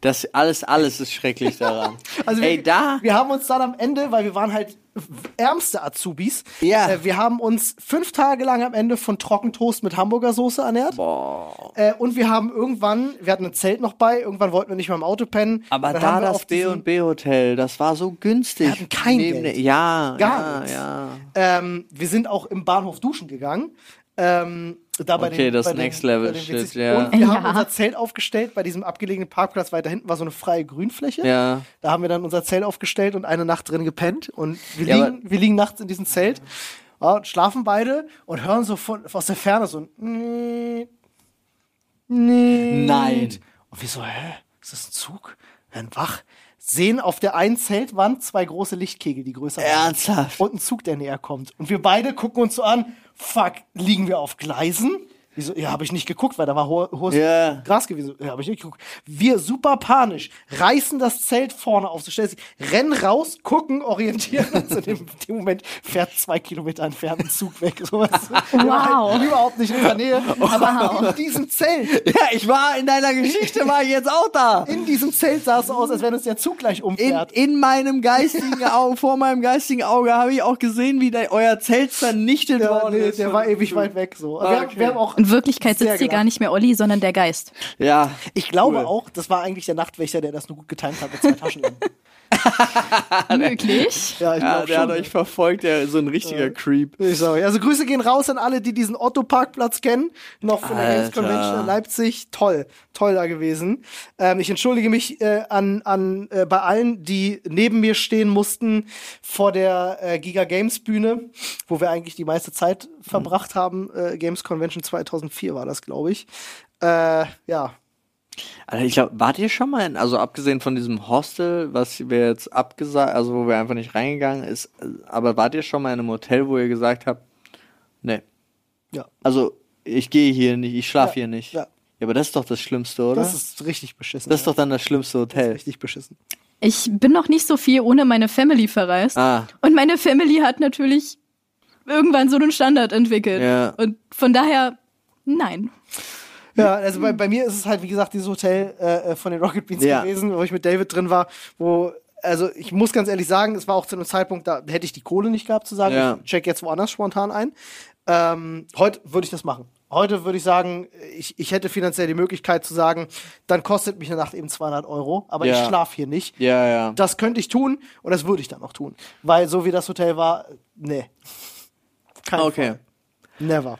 Das alles, alles ist schrecklich daran. Also Ey, wir, da. wir haben uns dann am Ende, weil wir waren halt ärmste Azubis, Ja. äh, wir haben uns fünf Tage lang am Ende von Trockentoast mit Hamburger Soße ernährt. Boah. Äh, und wir haben irgendwann, wir hatten ein Zelt noch bei, irgendwann wollten wir nicht mehr im Auto pennen. Aber da das auf B diesen- und B Hotel, das war so günstig. Wir hatten kein Neben Geld. Ja, Gar ja, nichts. ja. Ähm, wir sind auch im Bahnhof duschen gegangen. Ähm, da bei Okay, den, das bei den- Next Level den Shit, Witzig- ja. Und wir Ja. haben unser Zelt aufgestellt bei diesem abgelegenen Parkplatz. Weiter hinten war so eine freie Grünfläche. Ja. Da haben wir dann unser Zelt aufgestellt und eine Nacht drin gepennt. Und wir, Ja, liegen, wir liegen nachts in diesem Zelt, ja, und schlafen beide und hören so von, aus der Ferne so ein Nein. Und wir so, hä? Ist das ein Zug? Werden wach. Sehen auf der einen Zeltwand zwei große Lichtkegel, die größer sind. Ernsthaft? Und ein Zug, der näher kommt. Und wir beide gucken uns so an, fuck, liegen wir auf Gleisen? Wieso? Ja, habe ich nicht geguckt, weil da war ho hohes Ja. Gras gewesen. Ja, habe ich nicht geguckt. Wir super panisch, reißen das Zelt vorne auf, so stellst dich, rennen raus, gucken, orientieren uns. In dem, dem Moment fährt zwei Kilometer entfernt ein Zug weg. Sowas. Wow. Halt überhaupt nicht in der Nähe. Aber in diesem Zelt, Ja, ich war in deiner Geschichte, war ich jetzt auch da. in diesem Zelt sah es so aus, als wenn uns der Zug gleich In, umfährt. in meinem geistigen Auge, vor meinem geistigen Auge habe ich auch gesehen, wie da euer Zelt vernichtet ja, worden nee, ist. der war ewig weit weg so. Wir, haben, Okay. wir haben auch In Wirklichkeit Sehr sitzt hier gar nicht mehr Olli, sondern der Geist. Ja. Ich glaube Cool. auch, das war eigentlich der Nachtwächter, der das nur gut getimt hat mit zwei Taschenlampen. Möglich. Ja, ich Ja, glaube der hat schon. euch verfolgt, der ist so ein richtiger Creep. Ich sag euch. Also Grüße gehen raus an alle, die diesen Otto-Parkplatz kennen. Noch von der Games Alter. Convention in Leipzig. Toll, toll da gewesen. Ähm, ich entschuldige mich äh, an, an äh, bei allen, die neben mir stehen mussten vor der äh, Giga Games Bühne, wo wir eigentlich die meiste Zeit verbracht haben. Äh, Games Convention 2004 war das, glaube ich. Äh, ja, Also ich glaube, wart ihr schon mal in, also abgesehen von diesem Hostel, was wir jetzt abgesagt, also wo wir einfach nicht reingegangen ist, aber wart ihr schon mal in einem Hotel, wo ihr gesagt habt, nee, ja. also ich gehe hier nicht, ich schlafe Ja, hier nicht. ja. aber das ist doch das Schlimmste, oder? Das ist richtig beschissen. das ist doch dann das schlimmste Hotel. richtig beschissen. Ich bin noch nicht so viel ohne meine Family verreist. Ah. Und meine Family hat natürlich irgendwann so einen Standard entwickelt. Ja. Und von daher, nein. Ja, also bei, bei mir ist es halt, wie gesagt, dieses Hotel äh, von den Rocket Beans Ja. gewesen, wo ich mit David drin war, wo, also ich muss ganz ehrlich sagen, es war auch zu einem Zeitpunkt, da hätte ich die Kohle nicht gehabt zu sagen, Ja. ich check jetzt woanders spontan ein. Ähm, heute würde ich das machen. Heute würde ich sagen, ich, ich hätte finanziell die Möglichkeit zu sagen, dann kostet mich eine Nacht eben 200 Euro, aber Ja. ich schlafe hier nicht. Ja, ja. Das könnte ich tun und das würde ich dann auch tun. Weil so wie das Hotel war, nee. Kein Okay. Fall. Never.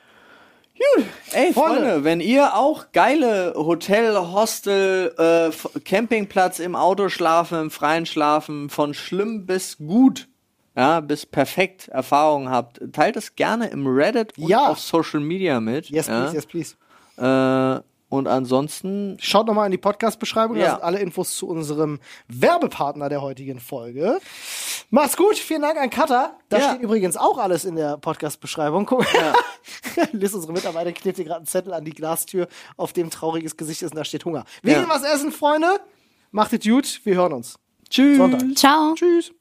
Ey, Freunde. Freunde, wenn ihr auch geile Hotel, Hostel, äh, Campingplatz im Auto schlafen, im Freien schlafen, von schlimm bis gut, ja, bis perfekt Erfahrungen habt, teilt es gerne im Reddit und Ja. auf Social Media mit. Yes, ja? please, yes, please. Äh, und ansonsten, Schaut nochmal in die Podcast-Beschreibung, da Ja. sind alle Infos zu unserem Werbepartner der heutigen Folge. Macht's gut, vielen Dank an Cutter. Da Ja. steht übrigens auch alles in der Podcast-Beschreibung. Guck, Liz, unsere Mitarbeiter, klebt hier gerade einen Zettel an die Glastür, auf dem trauriges Gesicht ist und da steht Hunger. Wir Ja. gehen was essen, Freunde. Macht es gut, wir hören uns. tschüss. Sonntag. Ciao. Tschüss.